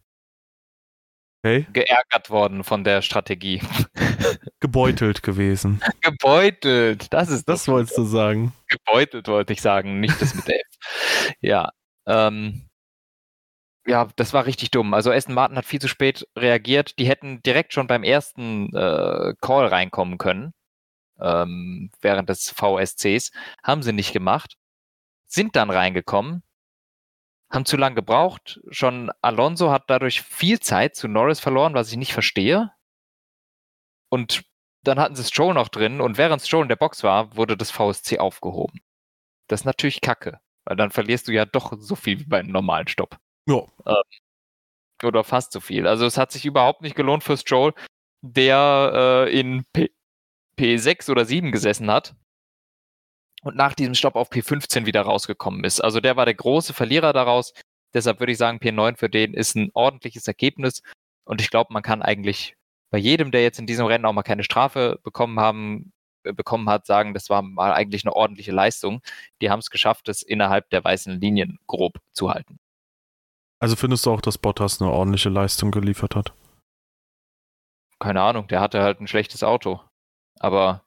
Okay. Geärgert worden von der Strategie. Gebeutelt gewesen. Gebeutelt, das ist das. wolltest du sagen. Gebeutelt wollte ich sagen, nicht das mit der F. Ja, ähm, ja, das war richtig dumm. Also Aston Martin hat viel zu spät reagiert. Die hätten direkt schon beim ersten äh, Call reinkommen können, ähm, während des VSCs. Haben sie nicht gemacht. Sind dann reingekommen, haben zu lange gebraucht. Schon Alonso hat dadurch viel Zeit zu Norris verloren, was ich nicht verstehe. Und dann hatten sie Stroll noch drin und während Stroll in der Box war, wurde das VSC aufgehoben. Das ist natürlich kacke, weil dann verlierst du ja doch so viel wie beim normalen Stopp. Ja. Ähm, oder fast so viel. Also es hat sich überhaupt nicht gelohnt für Stroll, der äh, in P P6 oder 7 gesessen hat und nach diesem Stopp auf P15 wieder rausgekommen ist. Also der war der große Verlierer daraus. Deshalb würde ich sagen, P9 für den ist ein ordentliches Ergebnis. Und ich glaube, man kann eigentlich bei jedem, der jetzt in diesem Rennen auch mal keine Strafe bekommen haben, äh, bekommen hat, sagen, das war mal eigentlich eine ordentliche Leistung. Die haben es geschafft, es innerhalb der weißen Linien grob zu halten. Also findest du auch, dass Bottas eine ordentliche Leistung geliefert hat? Keine Ahnung, der hatte halt ein schlechtes Auto. Aber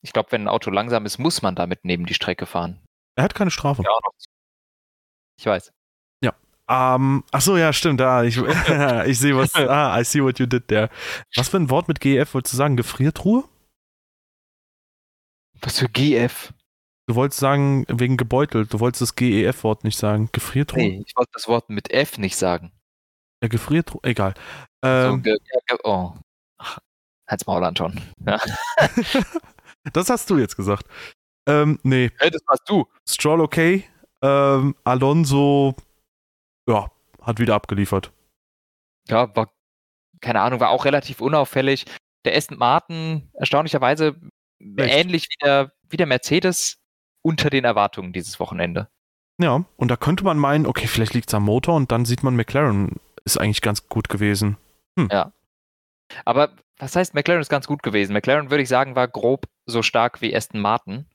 ich glaube, wenn ein Auto langsam ist, muss man damit neben die Strecke fahren. Er hat keine Strafe. Ja, ich weiß. Ja. Um, ach so, ja, stimmt. Ah, ich, ich sehe was. Ah, I see what you did there. Was für ein Wort mit GF wolltest du sagen? Gefriertruhe? Was für GF? Du wolltest sagen, wegen gebeutelt. Du wolltest das GEF-Wort nicht sagen. Gefriertruhe? Nee, ich wollte das Wort mit F nicht sagen. Ja, Gefriertruhe. Egal. Ähm, so, ge ge oh. Halt's Maul, Anton. Ja. Das hast du jetzt gesagt. Ähm, nee. Hey, das warst du. Stroll okay. Ähm, Alonso, ja, hat wieder abgeliefert. Ja, war, keine Ahnung, war auch relativ unauffällig. Der Aston Martin, erstaunlicherweise Echt? ähnlich wie der, wie der Mercedes, unter den Erwartungen dieses Wochenende. Ja, und da könnte man meinen, okay, vielleicht liegt es am Motor und dann sieht man, McLaren ist eigentlich ganz gut gewesen. Hm. Ja. Aber was heißt, McLaren ist ganz gut gewesen? McLaren, würde ich sagen, war grob so stark wie Aston Martin.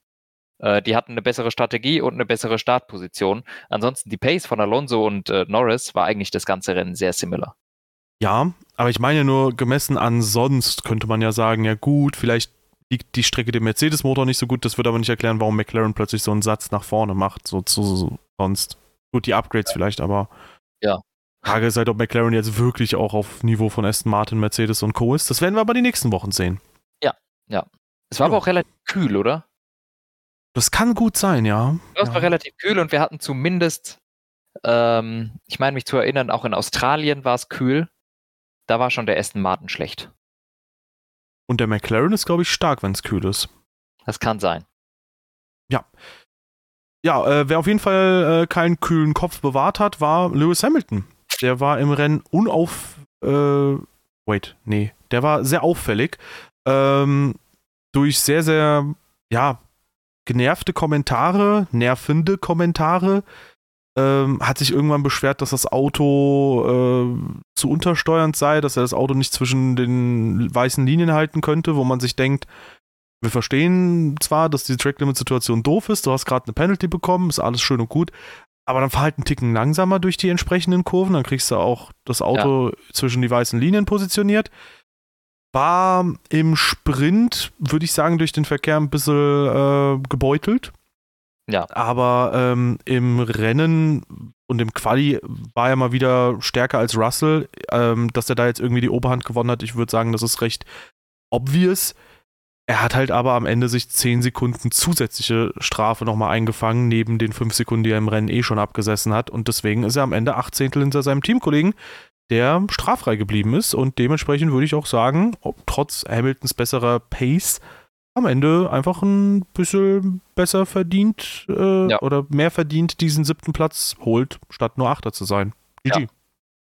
Äh, die hatten eine bessere Strategie und eine bessere Startposition. Ansonsten die Pace von Alonso und äh, Norris war eigentlich das ganze Rennen sehr similar. Ja, aber ich meine nur gemessen an sonst könnte man ja sagen, ja gut, vielleicht liegt die Strecke dem Mercedes-Motor nicht so gut. Das würde aber nicht erklären, warum McLaren plötzlich so einen Satz nach vorne macht, so zu so sonst. Gut, die Upgrades vielleicht, aber Ja. Frage ist halt, ob McLaren jetzt wirklich auch auf Niveau von Aston Martin, Mercedes und Co. ist. Das werden wir aber die nächsten Wochen sehen. Ja, ja. Es war ja. aber auch relativ kühl, oder? Das kann gut sein, ja. Es ja. war relativ kühl und wir hatten zumindest, ähm, ich meine mich zu erinnern, auch in Australien war es kühl. Da war schon der Aston Martin schlecht. Und der McLaren ist, glaube ich, stark, wenn es kühl ist. Das kann sein. Ja. Ja, äh, wer auf jeden Fall äh, keinen kühlen Kopf bewahrt hat, war Lewis Hamilton. Der war im Rennen unauf. Äh, wait, nee. Der war sehr auffällig. Ähm, durch sehr, sehr, ja, genervte Kommentare, nervende Kommentare. Ähm, hat sich irgendwann beschwert, dass das Auto äh, zu untersteuernd sei, dass er das Auto nicht zwischen den weißen Linien halten könnte, wo man sich denkt, wir verstehen zwar, dass die Track-Limit-Situation doof ist, du hast gerade eine Penalty bekommen, ist alles schön und gut, aber dann fahr halt einen Ticken langsamer durch die entsprechenden Kurven, dann kriegst du auch das Auto ja. zwischen die weißen Linien positioniert. War im Sprint, würde ich sagen, durch den Verkehr ein bisschen äh, gebeutelt. Ja. Aber ähm, im Rennen und im Quali war er mal wieder stärker als Russell. Ähm, dass er da jetzt irgendwie die Oberhand gewonnen hat, ich würde sagen, das ist recht obvious. Er hat halt aber am Ende sich 10 Sekunden zusätzliche Strafe nochmal eingefangen, neben den 5 Sekunden, die er im Rennen eh schon abgesessen hat. Und deswegen ist er am Ende 8 Zehntel hinter seinem Teamkollegen, der straffrei geblieben ist. Und dementsprechend würde ich auch sagen, trotz Hamiltons besserer Pace, am Ende einfach ein bisschen besser verdient äh, ja. oder mehr verdient diesen siebten Platz holt, statt nur Achter zu sein. GG. Ja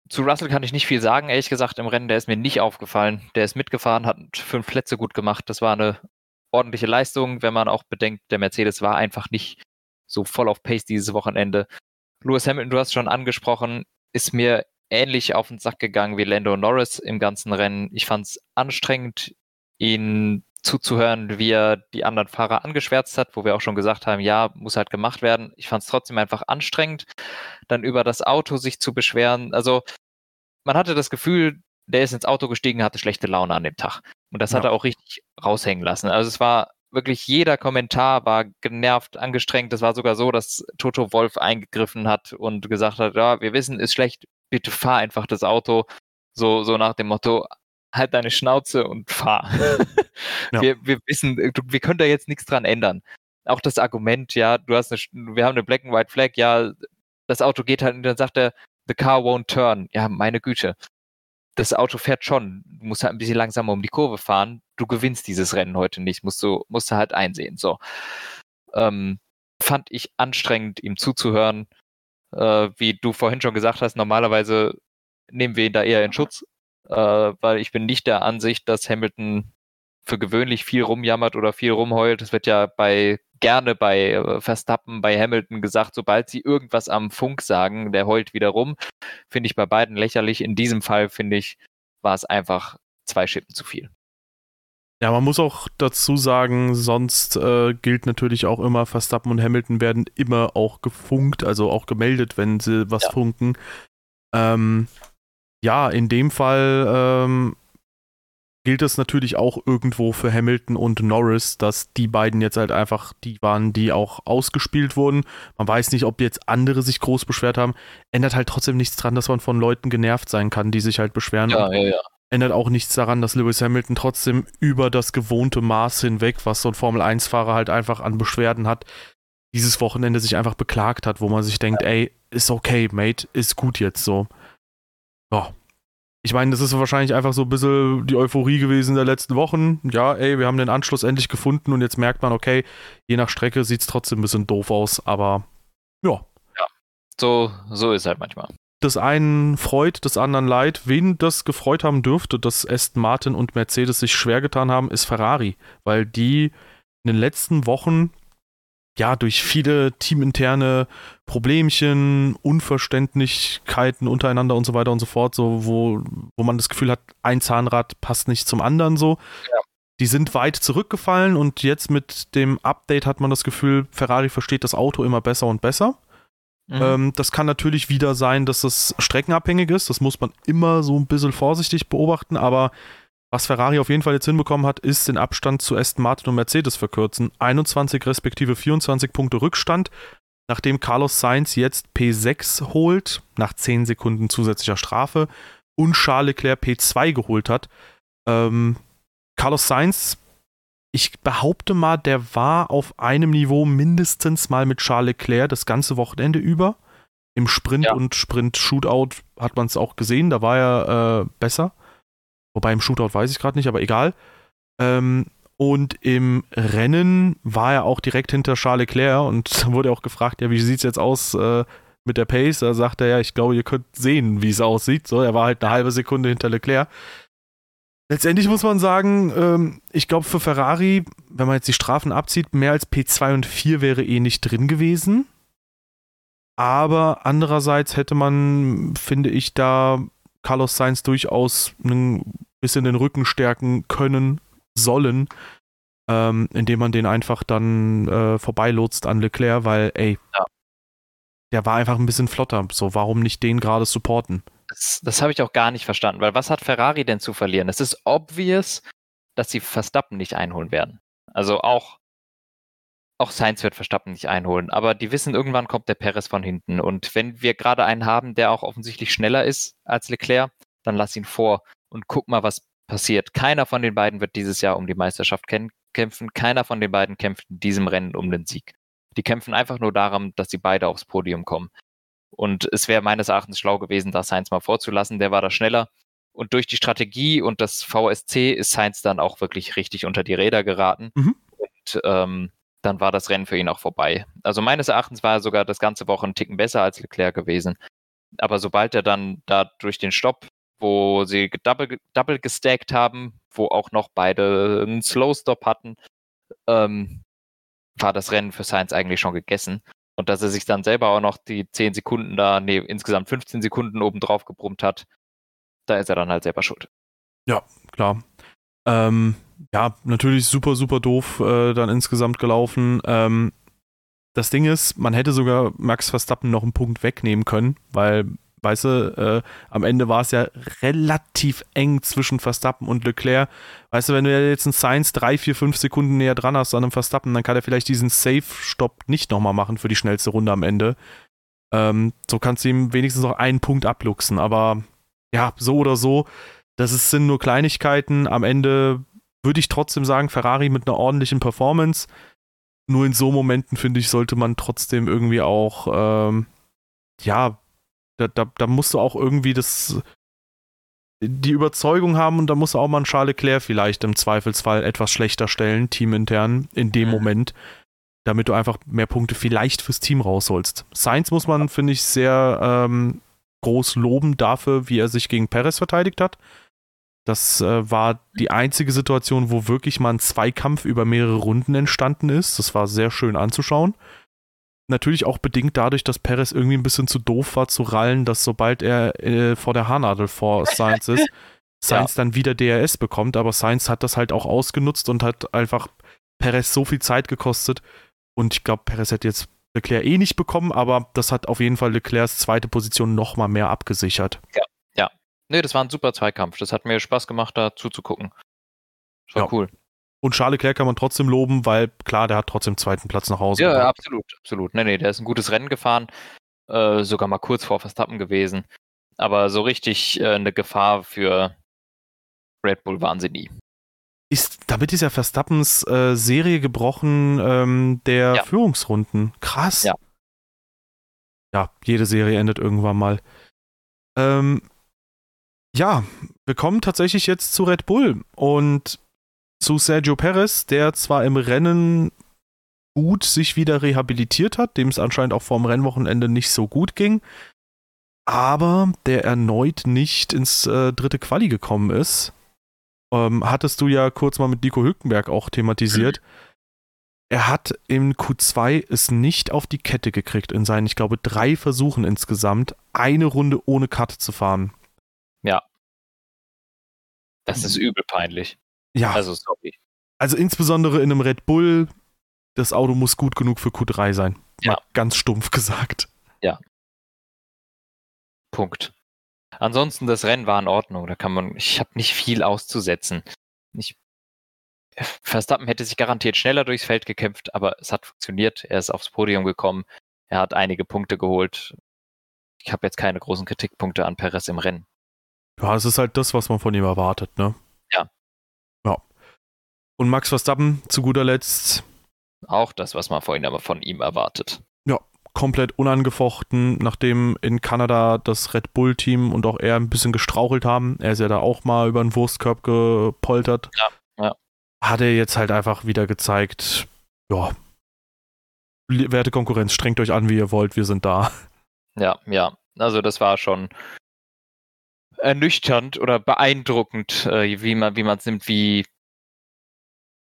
zu Russell kann ich nicht viel sagen, ehrlich gesagt, im Rennen, der ist mir nicht aufgefallen. Der ist mitgefahren, hat fünf Plätze gut gemacht. Das war eine ordentliche Leistung, wenn man auch bedenkt, der Mercedes war einfach nicht so voll auf Pace dieses Wochenende. Lewis Hamilton, du hast schon angesprochen, ist mir ähnlich auf den Sack gegangen wie Lando Norris im ganzen Rennen. Ich fand es anstrengend, ihn zuzuhören, wie er die anderen Fahrer angeschwärzt hat, wo wir auch schon gesagt haben, ja, muss halt gemacht werden. Ich fand es trotzdem einfach anstrengend, dann über das Auto sich zu beschweren. Also man hatte das Gefühl, der ist ins Auto gestiegen, hatte schlechte Laune an dem Tag. Und das ja. hat er auch richtig raushängen lassen. Also es war wirklich jeder Kommentar war genervt, angestrengt. Es war sogar so, dass Toto Wolf eingegriffen hat und gesagt hat, ja, wir wissen, ist schlecht, bitte fahr einfach das Auto. So, so nach dem Motto, halt deine Schnauze und fahr. ja. wir, wir wissen, wir können da jetzt nichts dran ändern. Auch das Argument, ja, du hast eine, wir haben eine Black and White Flag, ja, das Auto geht halt und dann sagt er, the car won't turn. Ja, meine Güte. Das Auto fährt schon. Du musst halt ein bisschen langsamer um die Kurve fahren. Du gewinnst dieses Rennen heute nicht. Musst du, musst du halt einsehen. So. Ähm, fand ich anstrengend, ihm zuzuhören. Äh, wie du vorhin schon gesagt hast, normalerweise nehmen wir ihn da eher in Schutz äh, weil ich bin nicht der Ansicht, dass Hamilton für gewöhnlich viel rumjammert oder viel rumheult. Das wird ja bei gerne bei äh, Verstappen, bei Hamilton gesagt, sobald sie irgendwas am Funk sagen, der heult wieder rum. Finde ich bei beiden lächerlich. In diesem Fall finde ich, war es einfach zwei Schippen zu viel. Ja, man muss auch dazu sagen, sonst äh, gilt natürlich auch immer, Verstappen und Hamilton werden immer auch gefunkt, also auch gemeldet, wenn sie was ja. funken. Ähm, ja, in dem Fall ähm, gilt es natürlich auch irgendwo für Hamilton und Norris, dass die beiden jetzt halt einfach die waren, die auch ausgespielt wurden. Man weiß nicht, ob jetzt andere sich groß beschwert haben. Ändert halt trotzdem nichts dran, dass man von Leuten genervt sein kann, die sich halt beschweren. Ja, ja, ja. Ändert auch nichts daran, dass Lewis Hamilton trotzdem über das gewohnte Maß hinweg, was so ein Formel-1-Fahrer halt einfach an Beschwerden hat, dieses Wochenende sich einfach beklagt hat, wo man sich denkt, ey, ist okay, Mate, ist gut jetzt so. Ja. Ich meine, das ist wahrscheinlich einfach so ein bisschen die Euphorie gewesen der letzten Wochen. Ja, ey, wir haben den Anschluss endlich gefunden und jetzt merkt man, okay, je nach Strecke sieht es trotzdem ein bisschen doof aus, aber ja. Ja, so, so ist halt manchmal. Das einen freut, das anderen leid. Wen das gefreut haben dürfte, dass Aston Martin und Mercedes sich schwer getan haben, ist Ferrari, weil die in den letzten Wochen ja, durch viele teaminterne Problemchen, Unverständlichkeiten untereinander und so weiter und so fort, so, wo, wo man das Gefühl hat, ein Zahnrad passt nicht zum anderen so. Ja. Die sind weit zurückgefallen und jetzt mit dem Update hat man das Gefühl, Ferrari versteht das Auto immer besser und besser. Mhm. Ähm, das kann natürlich wieder sein, dass das streckenabhängig ist. Das muss man immer so ein bisschen vorsichtig beobachten, aber was Ferrari auf jeden Fall jetzt hinbekommen hat, ist den Abstand zu Aston Martin und Mercedes verkürzen. 21 respektive 24 Punkte Rückstand. nachdem Carlos Sainz jetzt P6 holt, nach 10 Sekunden zusätzlicher Strafe, und Charles Leclerc P2 geholt hat. Ähm, Carlos Sainz, ich behaupte mal, der war auf einem Niveau mindestens mal mit Charles Leclerc das ganze Wochenende über. Im Sprint ja. und Sprint-Shootout hat man es auch gesehen, da war er äh, besser. Wobei im Shootout weiß ich gerade nicht, aber egal. Ähm, und im Rennen war er auch direkt hinter Charles Leclerc und wurde auch gefragt, ja, wie sieht es jetzt aus äh, mit der Pace? Da sagte er, ja, ich glaube, ihr könnt sehen, wie es aussieht. So, er war halt eine halbe Sekunde hinter Leclerc. Letztendlich muss man sagen, ähm, ich glaube für Ferrari, wenn man jetzt die Strafen abzieht, mehr als P2 und 4 wäre eh nicht drin gewesen. Aber andererseits hätte man, finde ich, da Carlos Sainz durchaus ein bisschen den Rücken stärken können, sollen, ähm, indem man den einfach dann äh, vorbeilotst an Leclerc, weil, ey, ja. der war einfach ein bisschen flotter. So, warum nicht den gerade supporten? Das, das habe ich auch gar nicht verstanden, weil was hat Ferrari denn zu verlieren? Es ist obvious, dass sie Verstappen nicht einholen werden. Also auch, auch Sainz wird Verstappen nicht einholen, aber die wissen, irgendwann kommt der Perez von hinten. Und wenn wir gerade einen haben, der auch offensichtlich schneller ist als Leclerc, dann lass ihn vor und guck mal, was passiert. Keiner von den beiden wird dieses Jahr um die Meisterschaft kämpfen. Keiner von den beiden kämpft in diesem Rennen um den Sieg. Die kämpfen einfach nur darum, dass sie beide aufs Podium kommen. Und es wäre meines Erachtens schlau gewesen, da Sainz mal vorzulassen. Der war da schneller. Und durch die Strategie und das VSC ist Sainz dann auch wirklich richtig unter die Räder geraten. Mhm. Und ähm, dann war das Rennen für ihn auch vorbei. Also meines Erachtens war er sogar das ganze Woche einen Ticken besser als Leclerc gewesen. Aber sobald er dann da durch den Stopp wo sie double, double gestackt haben, wo auch noch beide einen Slow Stop hatten, ähm, war das Rennen für Sainz eigentlich schon gegessen. Und dass er sich dann selber auch noch die 10 Sekunden da, nee, insgesamt 15 Sekunden obendrauf gebrummt hat, da ist er dann halt selber schuld. Ja, klar. Ähm, ja, natürlich super, super doof äh, dann insgesamt gelaufen. Ähm, das Ding ist, man hätte sogar Max Verstappen noch einen Punkt wegnehmen können, weil weißt du, äh, am Ende war es ja relativ eng zwischen Verstappen und Leclerc. Weißt du, wenn du jetzt einen Science drei, vier, fünf Sekunden näher dran hast an einem Verstappen, dann kann er vielleicht diesen Safe-Stopp nicht nochmal machen für die schnellste Runde am Ende. Ähm, so kannst du ihm wenigstens noch einen Punkt abluchsen. Aber ja, so oder so, das ist, sind nur Kleinigkeiten. Am Ende würde ich trotzdem sagen, Ferrari mit einer ordentlichen Performance. Nur in so Momenten, finde ich, sollte man trotzdem irgendwie auch, ähm, ja, da, da, da musst du auch irgendwie das, die Überzeugung haben und da musst du auch mal einen Charles Leclerc vielleicht im Zweifelsfall etwas schlechter stellen, teamintern, in dem mhm. Moment, damit du einfach mehr Punkte vielleicht fürs Team rausholst. Sainz muss man, finde ich, sehr ähm, groß loben dafür, wie er sich gegen Perez verteidigt hat. Das äh, war die einzige Situation, wo wirklich mal ein Zweikampf über mehrere Runden entstanden ist. Das war sehr schön anzuschauen. Natürlich auch bedingt dadurch, dass Perez irgendwie ein bisschen zu doof war zu rallen, dass sobald er äh, vor der Haarnadel vor Sainz ist, Sainz ja. dann wieder DRS bekommt. Aber Sainz hat das halt auch ausgenutzt und hat einfach Perez so viel Zeit gekostet. Und ich glaube, Perez hätte jetzt Leclerc eh nicht bekommen, aber das hat auf jeden Fall Leclercs zweite Position nochmal mehr abgesichert. Ja, ja. Nee, das war ein super Zweikampf. Das hat mir Spaß gemacht, da zuzugucken. Das war ja. cool. Und Charles Leclerc kann man trotzdem loben, weil klar, der hat trotzdem zweiten Platz nach Hause. Ja, ja absolut, absolut. Nee, nee, der ist ein gutes Rennen gefahren, äh, sogar mal kurz vor Verstappen gewesen. Aber so richtig äh, eine Gefahr für Red Bull waren sie nie. Ist, damit ist ja Verstappens äh, Serie gebrochen ähm, der ja. Führungsrunden. Krass. Ja. Ja, jede Serie endet irgendwann mal. Ähm, ja, wir kommen tatsächlich jetzt zu Red Bull und zu Sergio Perez, der zwar im Rennen gut sich wieder rehabilitiert hat, dem es anscheinend auch vor dem Rennwochenende nicht so gut ging, aber der erneut nicht ins äh, dritte Quali gekommen ist. Ähm, hattest du ja kurz mal mit Nico Hülkenberg auch thematisiert. Mhm. Er hat im Q2 es nicht auf die Kette gekriegt, in seinen, ich glaube, drei Versuchen insgesamt, eine Runde ohne Cut zu fahren. Ja. Das ist übel peinlich. Ja. Also, sorry. Also insbesondere in einem Red Bull, das Auto muss gut genug für Q3 sein. Ja. Mal ganz stumpf gesagt. Ja. Punkt. Ansonsten, das Rennen war in Ordnung. Da kann man, ich habe nicht viel auszusetzen. Ich, Verstappen hätte sich garantiert schneller durchs Feld gekämpft, aber es hat funktioniert. Er ist aufs Podium gekommen. er hat einige Punkte geholt. Ich habe jetzt keine großen Kritikpunkte an Perez im Rennen. Ja, es ist halt das, was man von ihm erwartet, ne? Ja. Ja. Und Max Verstappen zu guter Letzt. Auch das, was man vorhin aber von ihm erwartet. Ja, komplett unangefochten, nachdem in Kanada das Red Bull-Team und auch er ein bisschen gestrauchelt haben. Er ist ja da auch mal über den Wurstkorb gepoltert. Ja, ja. Hat er jetzt halt einfach wieder gezeigt, ja, werte Konkurrenz, strengt euch an, wie ihr wollt, wir sind da. Ja, ja. Also das war schon ernüchternd oder beeindruckend, äh, wie man wie es nimmt, wie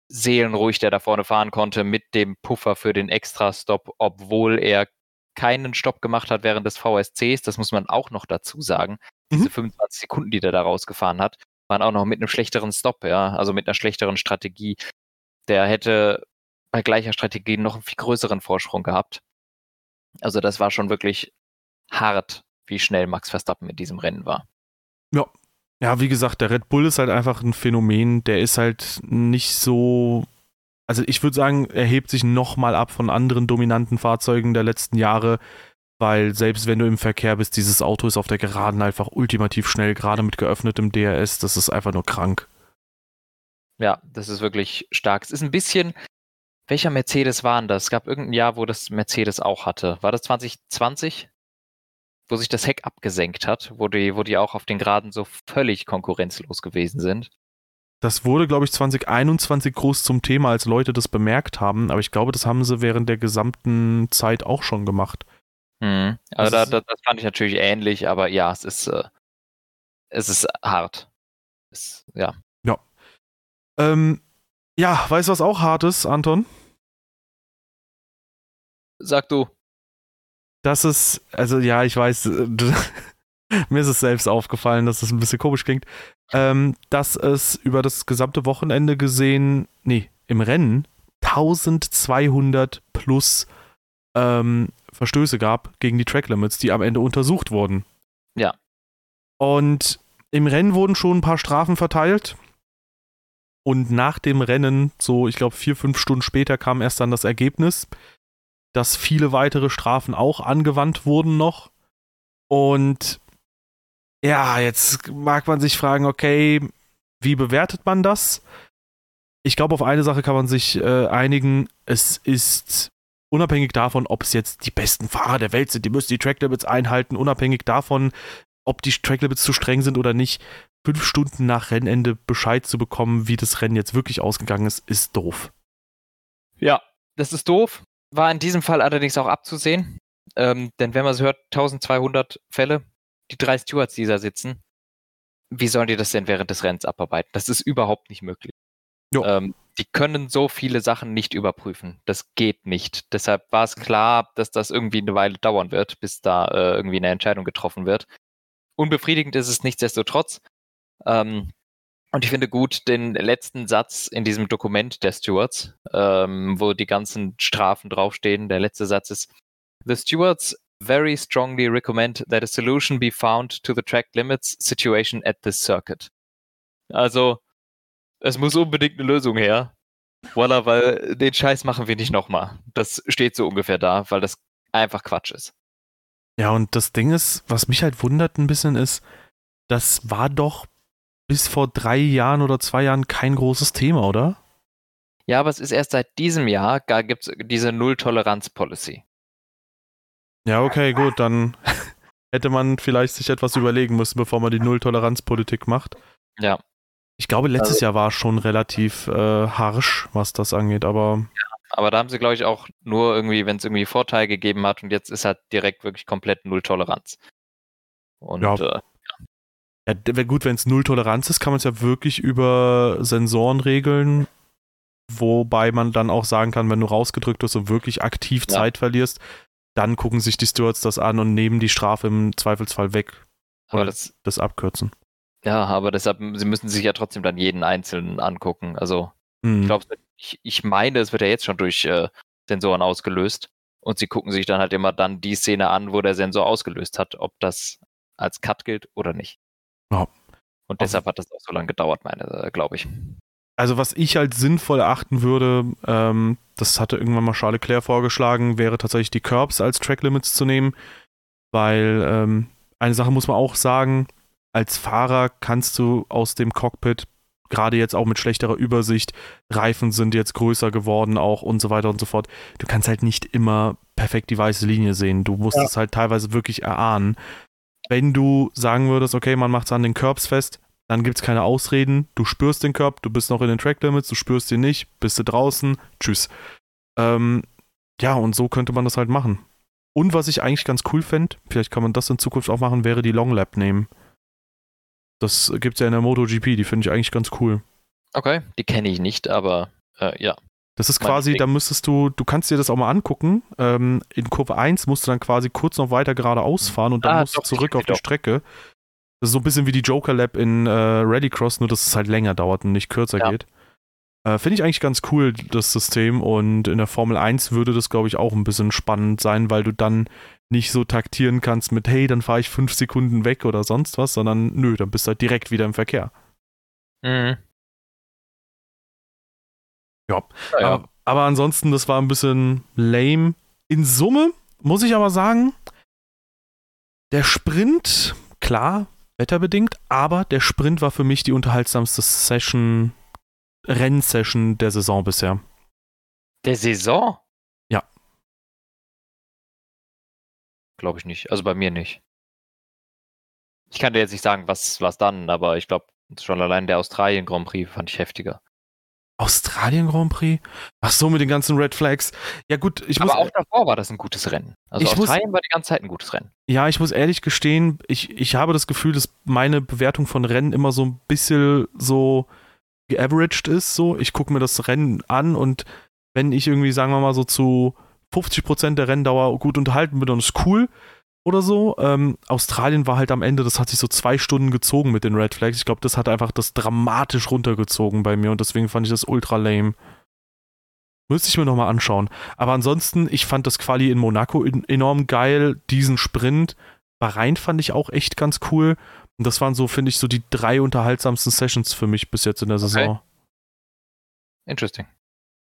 seelenruhig der da vorne fahren konnte mit dem Puffer für den Extra-Stop, obwohl er keinen Stopp gemacht hat während des VSCs. Das muss man auch noch dazu sagen. Mhm. Diese 25 Sekunden, die der da rausgefahren hat, waren auch noch mit einem schlechteren Stop, ja, also mit einer schlechteren Strategie. Der hätte bei gleicher Strategie noch einen viel größeren Vorsprung gehabt. Also das war schon wirklich hart, wie schnell Max Verstappen in diesem Rennen war. Ja. Ja, wie gesagt, der Red Bull ist halt einfach ein Phänomen, der ist halt nicht so. Also ich würde sagen, er hebt sich nochmal ab von anderen dominanten Fahrzeugen der letzten Jahre, weil selbst wenn du im Verkehr bist, dieses Auto ist auf der Geraden einfach ultimativ schnell, gerade mit geöffnetem DRS, das ist einfach nur krank. Ja, das ist wirklich stark. Es ist ein bisschen, welcher Mercedes war denn das? Es gab irgendein Jahr, wo das Mercedes auch hatte. War das 2020? Wo sich das Heck abgesenkt hat, wo die, wo die auch auf den Geraden so völlig konkurrenzlos gewesen sind. Das wurde, glaube ich, 2021 groß zum Thema, als Leute das bemerkt haben, aber ich glaube, das haben sie während der gesamten Zeit auch schon gemacht. Mhm. Also das, da, das, fand ich natürlich ähnlich, aber ja, es ist, äh, es ist hart. Es, ja. Ja. Ähm, ja, weißt du, was auch hart ist, Anton? Sag du. Das ist, also ja, ich weiß, äh, mir ist es selbst aufgefallen, dass es ein bisschen komisch klingt, ähm, dass es über das gesamte Wochenende gesehen, nee, im Rennen 1200 plus ähm, Verstöße gab gegen die Track Limits, die am Ende untersucht wurden. Ja. Und im Rennen wurden schon ein paar Strafen verteilt. Und nach dem Rennen, so ich glaube vier, fünf Stunden später, kam erst dann das Ergebnis dass viele weitere Strafen auch angewandt wurden noch. Und ja, jetzt mag man sich fragen, okay, wie bewertet man das? Ich glaube, auf eine Sache kann man sich äh, einigen. Es ist unabhängig davon, ob es jetzt die besten Fahrer der Welt sind, die müssen die Tracklimits einhalten, unabhängig davon, ob die Tracklimits zu streng sind oder nicht. Fünf Stunden nach Rennende Bescheid zu bekommen, wie das Rennen jetzt wirklich ausgegangen ist, ist doof. Ja, das ist doof. War in diesem Fall allerdings auch abzusehen, ähm, denn wenn man so hört, 1200 Fälle, die drei Stewards, die da sitzen, wie sollen die das denn während des Rennens abarbeiten? Das ist überhaupt nicht möglich. Ähm, die können so viele Sachen nicht überprüfen. Das geht nicht. Deshalb war es klar, dass das irgendwie eine Weile dauern wird, bis da äh, irgendwie eine Entscheidung getroffen wird. Unbefriedigend ist es nichtsdestotrotz. Ähm, und ich finde gut den letzten Satz in diesem Dokument der Stewards, ähm, wo die ganzen Strafen draufstehen. Der letzte Satz ist: The stewards very strongly recommend that a solution be found to the track limits situation at this circuit. Also, es muss unbedingt eine Lösung her. Voila, weil den Scheiß machen wir nicht nochmal. Das steht so ungefähr da, weil das einfach Quatsch ist. Ja, und das Ding ist, was mich halt wundert ein bisschen ist, das war doch bis vor drei Jahren oder zwei Jahren kein großes Thema, oder? Ja, aber es ist erst seit diesem Jahr, da gibt es diese Null-Toleranz-Policy. Ja, okay, gut, dann hätte man vielleicht sich etwas überlegen müssen, bevor man die Null-Toleranz-Politik macht. Ja. Ich glaube, letztes also, Jahr war schon relativ äh, harsch, was das angeht, aber. Ja, aber da haben sie, glaube ich, auch nur irgendwie, wenn es irgendwie Vorteile gegeben hat und jetzt ist halt direkt wirklich komplett Null-Toleranz. Und ja. Äh, ja, gut, wenn es null Toleranz ist, kann man es ja wirklich über Sensoren regeln, wobei man dann auch sagen kann, wenn du rausgedrückt wirst und wirklich aktiv ja. Zeit verlierst, dann gucken sich die Stewards das an und nehmen die Strafe im Zweifelsfall weg. Aber das, das abkürzen. Ja, aber deshalb, sie müssen sich ja trotzdem dann jeden einzelnen angucken. Also, mhm. ich glaube, ich, ich, meine, es wird ja jetzt schon durch äh, Sensoren ausgelöst. Und sie gucken sich dann halt immer dann die Szene an, wo der Sensor ausgelöst hat, ob das als Cut gilt oder nicht. Ja. Und deshalb hat das auch so lange gedauert, meine, äh, glaube ich. also was ich als sinnvoll erachten würde, ähm, das hatte irgendwann mal Charles Leclerc vorgeschlagen, wäre tatsächlich die Curbs als Track Limits zu nehmen, weil ähm, eine Sache muss man auch sagen, als Fahrer kannst du aus dem Cockpit, gerade jetzt auch mit schlechterer Übersicht, Reifen sind jetzt größer geworden auch und so weiter und so fort, du kannst halt nicht immer perfekt die weiße Linie sehen. Du musst ja. es halt teilweise wirklich erahnen. Wenn du sagen würdest, okay, man macht es an den Curbs fest, dann gibt es keine Ausreden. Du spürst den Körb, du bist noch in den Track Limits, du spürst ihn nicht, bist du draußen, tschüss. Ähm, ja, und so könnte man das halt machen. Und was ich eigentlich ganz cool fände, vielleicht kann man das in Zukunft auch machen, wäre die Long Lap nehmen. Das gibt es ja in der MotoGP, die finde ich eigentlich ganz cool. Okay, die kenne ich nicht, aber äh, ja. Das ist quasi, da müsstest du, du kannst dir das auch mal angucken. Ähm, in Kurve 1 musst du dann quasi kurz noch weiter geradeaus fahren und dann ah, musst doch, du zurück auf die doch. Strecke. Das ist so ein bisschen wie die Joker Lab in äh, Rallycross, nur dass es halt länger dauert und nicht kürzer ja. geht. Äh, Finde ich eigentlich ganz cool, das System. Und in der Formel 1 würde das, glaube ich, auch ein bisschen spannend sein, weil du dann nicht so taktieren kannst mit, hey, dann fahre ich fünf Sekunden weg oder sonst was, sondern nö, dann bist du halt direkt wieder im Verkehr. Mhm. Ja. ja, ja. Aber, aber ansonsten, das war ein bisschen lame. In Summe muss ich aber sagen, der Sprint, klar, wetterbedingt, aber der Sprint war für mich die unterhaltsamste Session, Rennsession der Saison bisher. Der Saison? Ja. Glaube ich nicht. Also bei mir nicht. Ich kann dir jetzt nicht sagen, was, was dann, aber ich glaube, schon allein der Australien Grand Prix fand ich heftiger. Australien Grand Prix? Ach so, mit den ganzen Red Flags. Ja, gut, ich muss. Aber auch davor war das ein gutes Rennen. Also Australien muss, war die ganze Zeit ein gutes Rennen. Ja, ich muss ehrlich gestehen, ich, ich habe das Gefühl, dass meine Bewertung von Rennen immer so ein bisschen so geaveraged ist. So, ich gucke mir das Rennen an und wenn ich irgendwie, sagen wir mal, so zu 50% der Renndauer gut unterhalten bin und es ist cool, oder so. Ähm, Australien war halt am Ende, das hat sich so zwei Stunden gezogen mit den Red Flags. Ich glaube, das hat einfach das dramatisch runtergezogen bei mir und deswegen fand ich das ultra lame. Müsste ich mir nochmal anschauen. Aber ansonsten, ich fand das Quali in Monaco enorm geil. Diesen Sprint. Bahrain fand ich auch echt ganz cool. Und das waren so, finde ich, so die drei unterhaltsamsten Sessions für mich bis jetzt in der Saison. Okay. Interesting.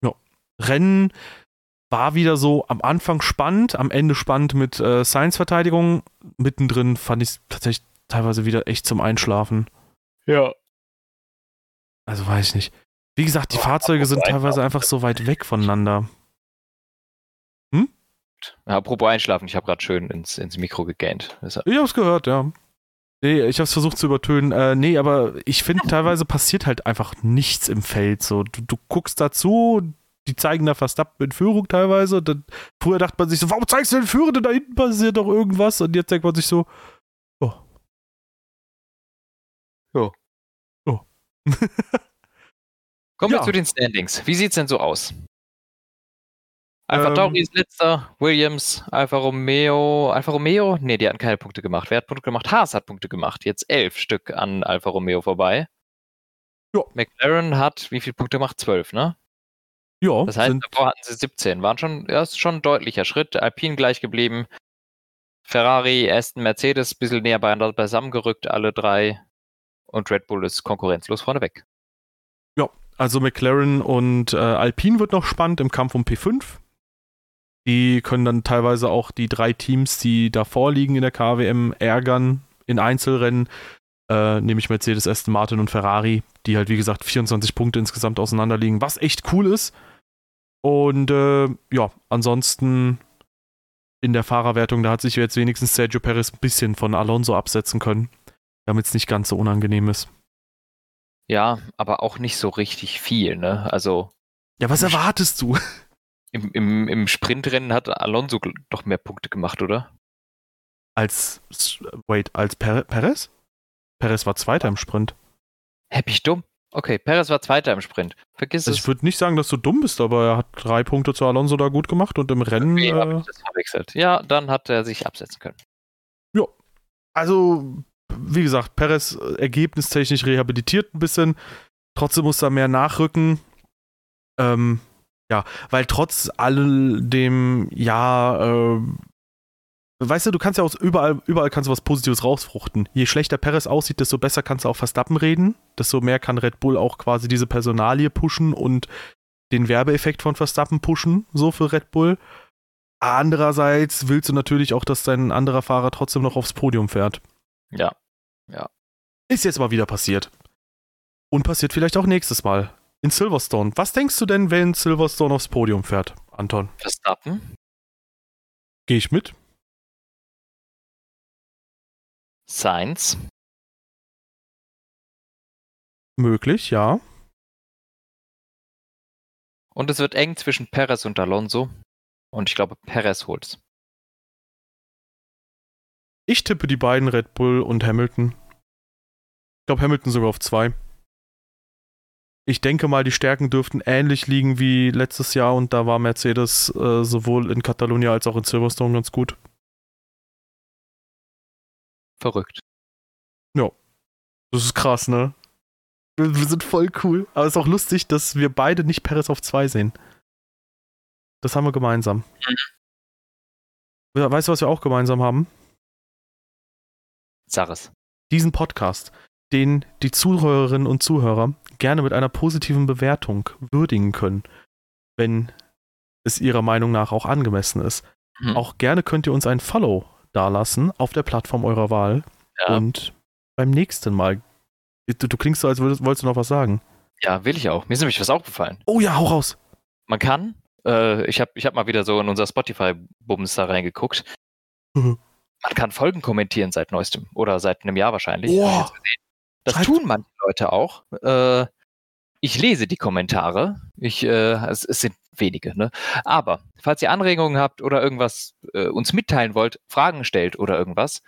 Ja. Rennen, war wieder so am Anfang spannend, am Ende spannend mit äh, Science-Verteidigung. Mittendrin fand ich es tatsächlich teilweise wieder echt zum Einschlafen. Ja. Also weiß ich nicht. Wie gesagt, die oh, Fahrzeuge sind teilweise einfach so weit weg voneinander. Hm? Ja, apropos Einschlafen, ich habe gerade schön ins, ins Mikro gegähnt. Ich hab's gehört, ja. Nee, ich hab's versucht zu übertönen. Äh, nee, aber ich finde, teilweise passiert halt einfach nichts im Feld. So, du, du guckst dazu, die zeigen da Verstappen in Führung teilweise. Und dann, früher dachte man sich so, warum zeigst du den Führenden? Da hinten passiert doch irgendwas. Und jetzt denkt man sich so, oh. Ja. Oh. Kommen ja. wir zu den Standings. Wie sieht's denn so aus? Alpha ähm, Tauri ist letzter, Williams, Alfa Romeo, Alfa Romeo? Ne, die hatten keine Punkte gemacht. Wer hat Punkte gemacht? Haas hat Punkte gemacht. Jetzt elf Stück an Alfa Romeo vorbei. Ja. McLaren hat wie viele Punkte gemacht? Zwölf, ne? Ja. Das heißt, davor hatten sie 17. Waren schon, ja, ist schon ein deutlicher Schritt. Alpine gleich geblieben. Ferrari, Aston, Mercedes ein bisschen näher beieinander beisammengerückt, alle drei. Und Red Bull ist konkurrenzlos vorneweg. Ja, also McLaren und äh, Alpine wird noch spannend im Kampf um P5. Die können dann teilweise auch die drei Teams, die davor liegen in der KWM, ärgern in Einzelrennen. Äh, nämlich Mercedes, Aston Martin und Ferrari, die halt wie gesagt 24 Punkte insgesamt auseinander liegen, was echt cool ist. Und äh, ja, ansonsten in der Fahrerwertung, da hat sich jetzt wenigstens Sergio Perez ein bisschen von Alonso absetzen können, damit es nicht ganz so unangenehm ist. Ja, aber auch nicht so richtig viel, ne? Also. Ja, was erwartest du? Im, im, im Sprintrennen hat Alonso doch mehr Punkte gemacht, oder? Als, wait, als per Perez? Perez war Zweiter im Sprint. Hä, ich dumm? Okay, Perez war Zweiter im Sprint. Vergiss also es. Ich würde nicht sagen, dass du dumm bist, aber er hat drei Punkte zu Alonso da gut gemacht und im Rennen. Okay, äh, das verwechselt. Ja, dann hat er sich absetzen können. Ja. Also, wie gesagt, Perez äh, ergebnistechnisch rehabilitiert ein bisschen. Trotzdem muss er mehr nachrücken. Ähm, ja, weil trotz all dem, ja, äh, weißt du, du kannst ja aus überall, überall kannst du was Positives rausfruchten. Je schlechter Perez aussieht, desto besser kannst du auf Verstappen reden, desto mehr kann Red Bull auch quasi diese Personalie pushen und den Werbeeffekt von Verstappen pushen, so für Red Bull. Andererseits willst du natürlich auch, dass dein anderer Fahrer trotzdem noch aufs Podium fährt. Ja. Ja. Ist jetzt mal wieder passiert. Und passiert vielleicht auch nächstes Mal in Silverstone. Was denkst du denn, wenn Silverstone aufs Podium fährt, Anton? Verstappen. Gehe ich mit? Sainz. Möglich, ja. Und es wird eng zwischen Perez und Alonso. Und ich glaube, Perez holt's. Ich tippe die beiden Red Bull und Hamilton. Ich glaube, Hamilton sogar auf zwei. Ich denke mal, die Stärken dürften ähnlich liegen wie letztes Jahr und da war Mercedes äh, sowohl in Katalonia als auch in Silverstone ganz gut. Verrückt. Ja. Das ist krass, ne? Wir, wir sind voll cool. Aber es ist auch lustig, dass wir beide nicht Perez auf zwei sehen. Das haben wir gemeinsam. Weißt du, was wir auch gemeinsam haben? Sag es. Diesen Podcast, den die Zuhörerinnen und Zuhörer gerne mit einer positiven Bewertung würdigen können, wenn es ihrer Meinung nach auch angemessen ist. Mhm. Auch gerne könnt ihr uns ein Follow dalassen auf der Plattform eurer Wahl. Ja. Und beim nächsten Mal Du, du klingst so, als würdest, wolltest du noch was sagen. Ja, will ich auch. Mir ist nämlich was aufgefallen. Oh ja, hau raus. Man kann, äh, ich habe ich hab mal wieder so in unser Spotify-Bums da reingeguckt. Mhm. Man kann Folgen kommentieren seit neuestem oder seit einem Jahr wahrscheinlich. Oh. Das Schreib. tun manche Leute auch. Äh, ich lese die Kommentare. Ich, äh, es, es, sind wenige, ne? Aber falls ihr Anregungen habt oder irgendwas äh, uns mitteilen wollt, Fragen stellt oder irgendwas,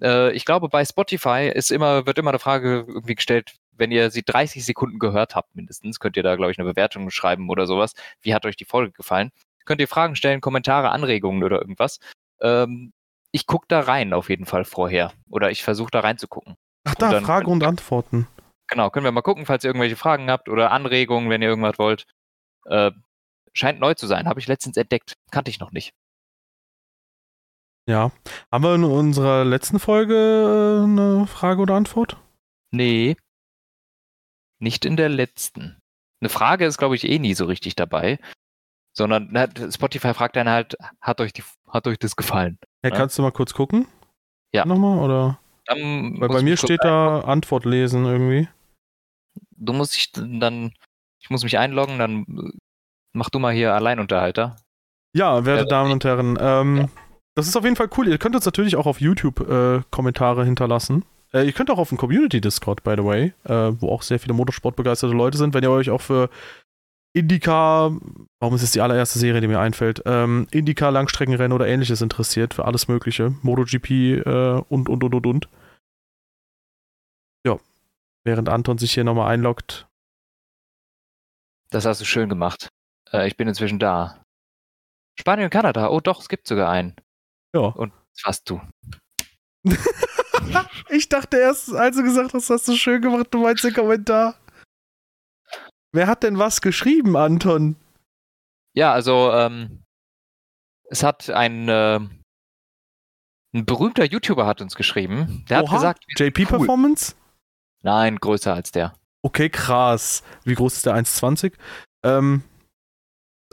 äh, ich glaube, bei Spotify ist immer, wird immer eine Frage irgendwie gestellt, wenn ihr sie 30 Sekunden gehört habt, mindestens, könnt ihr da, glaube ich, eine Bewertung schreiben oder sowas. Wie hat euch die Folge gefallen? Könnt ihr Fragen stellen, Kommentare, Anregungen oder irgendwas. Ähm, ich gucke da rein auf jeden Fall vorher. Oder ich versuche da reinzugucken. Ach da, und Frage und Antworten. Genau, können wir mal gucken, falls ihr irgendwelche Fragen habt oder Anregungen, wenn ihr irgendwas wollt. Äh, scheint neu zu sein, habe ich letztens entdeckt. Kannte ich noch nicht. Ja. Haben wir in unserer letzten Folge äh, eine Frage oder Antwort? Nee. Nicht in der letzten. Eine Frage ist, glaube ich, eh nie so richtig dabei. Sondern na, Spotify fragt dann halt, hat euch, die, hat euch das gefallen? Ja, ja, kannst du mal kurz gucken? Ja. Nochmal, oder? Dann Weil bei mir steht da Antwort lesen irgendwie. Du musst dich dann, ich muss mich einloggen, dann mach du mal hier Alleinunterhalter. Ja, werte ja, Damen und Herren, ähm, ja. Das ist auf jeden Fall cool. Ihr könnt uns natürlich auch auf YouTube äh, Kommentare hinterlassen. Äh, ihr könnt auch auf dem Community Discord, by the way, äh, wo auch sehr viele Motorsportbegeisterte Leute sind, wenn ihr euch auch für Indica, warum ist es die allererste Serie, die mir einfällt, ähm, Indica, Langstreckenrennen oder ähnliches interessiert, für alles Mögliche. MotoGP äh, und, und, und, und, und. Ja. Während Anton sich hier nochmal einloggt. Das hast du schön gemacht. Äh, ich bin inzwischen da. Spanien und Kanada. Oh doch, es gibt sogar einen. Ja. Und was hast du? ich dachte erst, als du gesagt hast, hast du schön gemacht, du meinst den Kommentar. Wer hat denn was geschrieben, Anton? Ja, also, ähm, es hat ein, äh, ein berühmter YouTuber hat uns geschrieben. Der Oha, hat gesagt. JP cool. Performance? Nein, größer als der. Okay, krass. Wie groß ist der? 1,20? Ähm,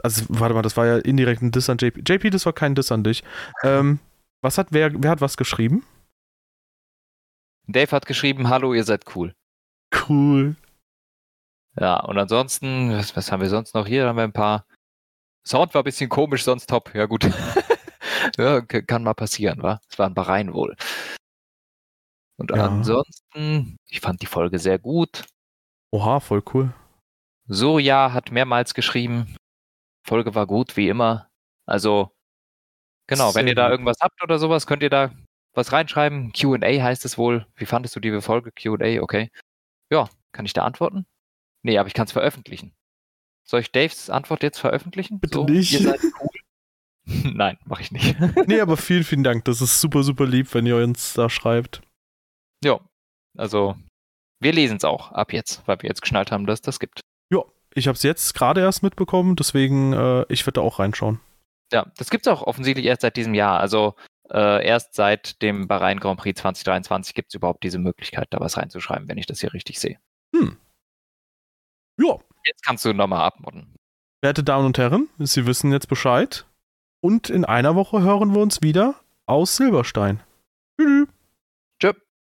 also, warte mal, das war ja indirekt ein Diss an JP. JP, das war kein Diss an dich. Ähm, was hat, wer, wer hat was geschrieben? Dave hat geschrieben, hallo, ihr seid cool. Cool. Ja, und ansonsten, was, was haben wir sonst noch hier? Da haben wir ein paar. Sound war ein bisschen komisch, sonst top. Ja, gut. ja, kann mal passieren, wa? Es waren Bahrain wohl. Und ja. ansonsten, ich fand die Folge sehr gut. Oha, voll cool. Surya hat mehrmals geschrieben, Folge war gut, wie immer. Also, genau, Sehr wenn ihr da irgendwas habt oder sowas, könnt ihr da was reinschreiben. QA heißt es wohl. Wie fandest du die Folge? QA, okay. Ja, kann ich da antworten? Nee, aber ich kann es veröffentlichen. Soll ich Daves Antwort jetzt veröffentlichen? Bitte so, nicht. Ihr seid cool. Nein, mache ich nicht. nee, aber vielen, vielen Dank. Das ist super, super lieb, wenn ihr uns da schreibt. Ja, also wir lesen es auch ab jetzt, weil wir jetzt geschnallt haben, dass das gibt. Ich habe es jetzt gerade erst mitbekommen, deswegen äh, ich werde da auch reinschauen. Ja, das gibt es auch offensichtlich erst seit diesem Jahr. Also Äh, erst seit dem Bahrain Grand Prix 2023 gibt es überhaupt diese Möglichkeit, da was reinzuschreiben, wenn ich das hier richtig sehe. Hm. Ja. Jetzt kannst du nochmal abmodden. Werte Damen und Herren, Sie wissen jetzt Bescheid. Und in einer Woche hören wir uns wieder aus Silberstein.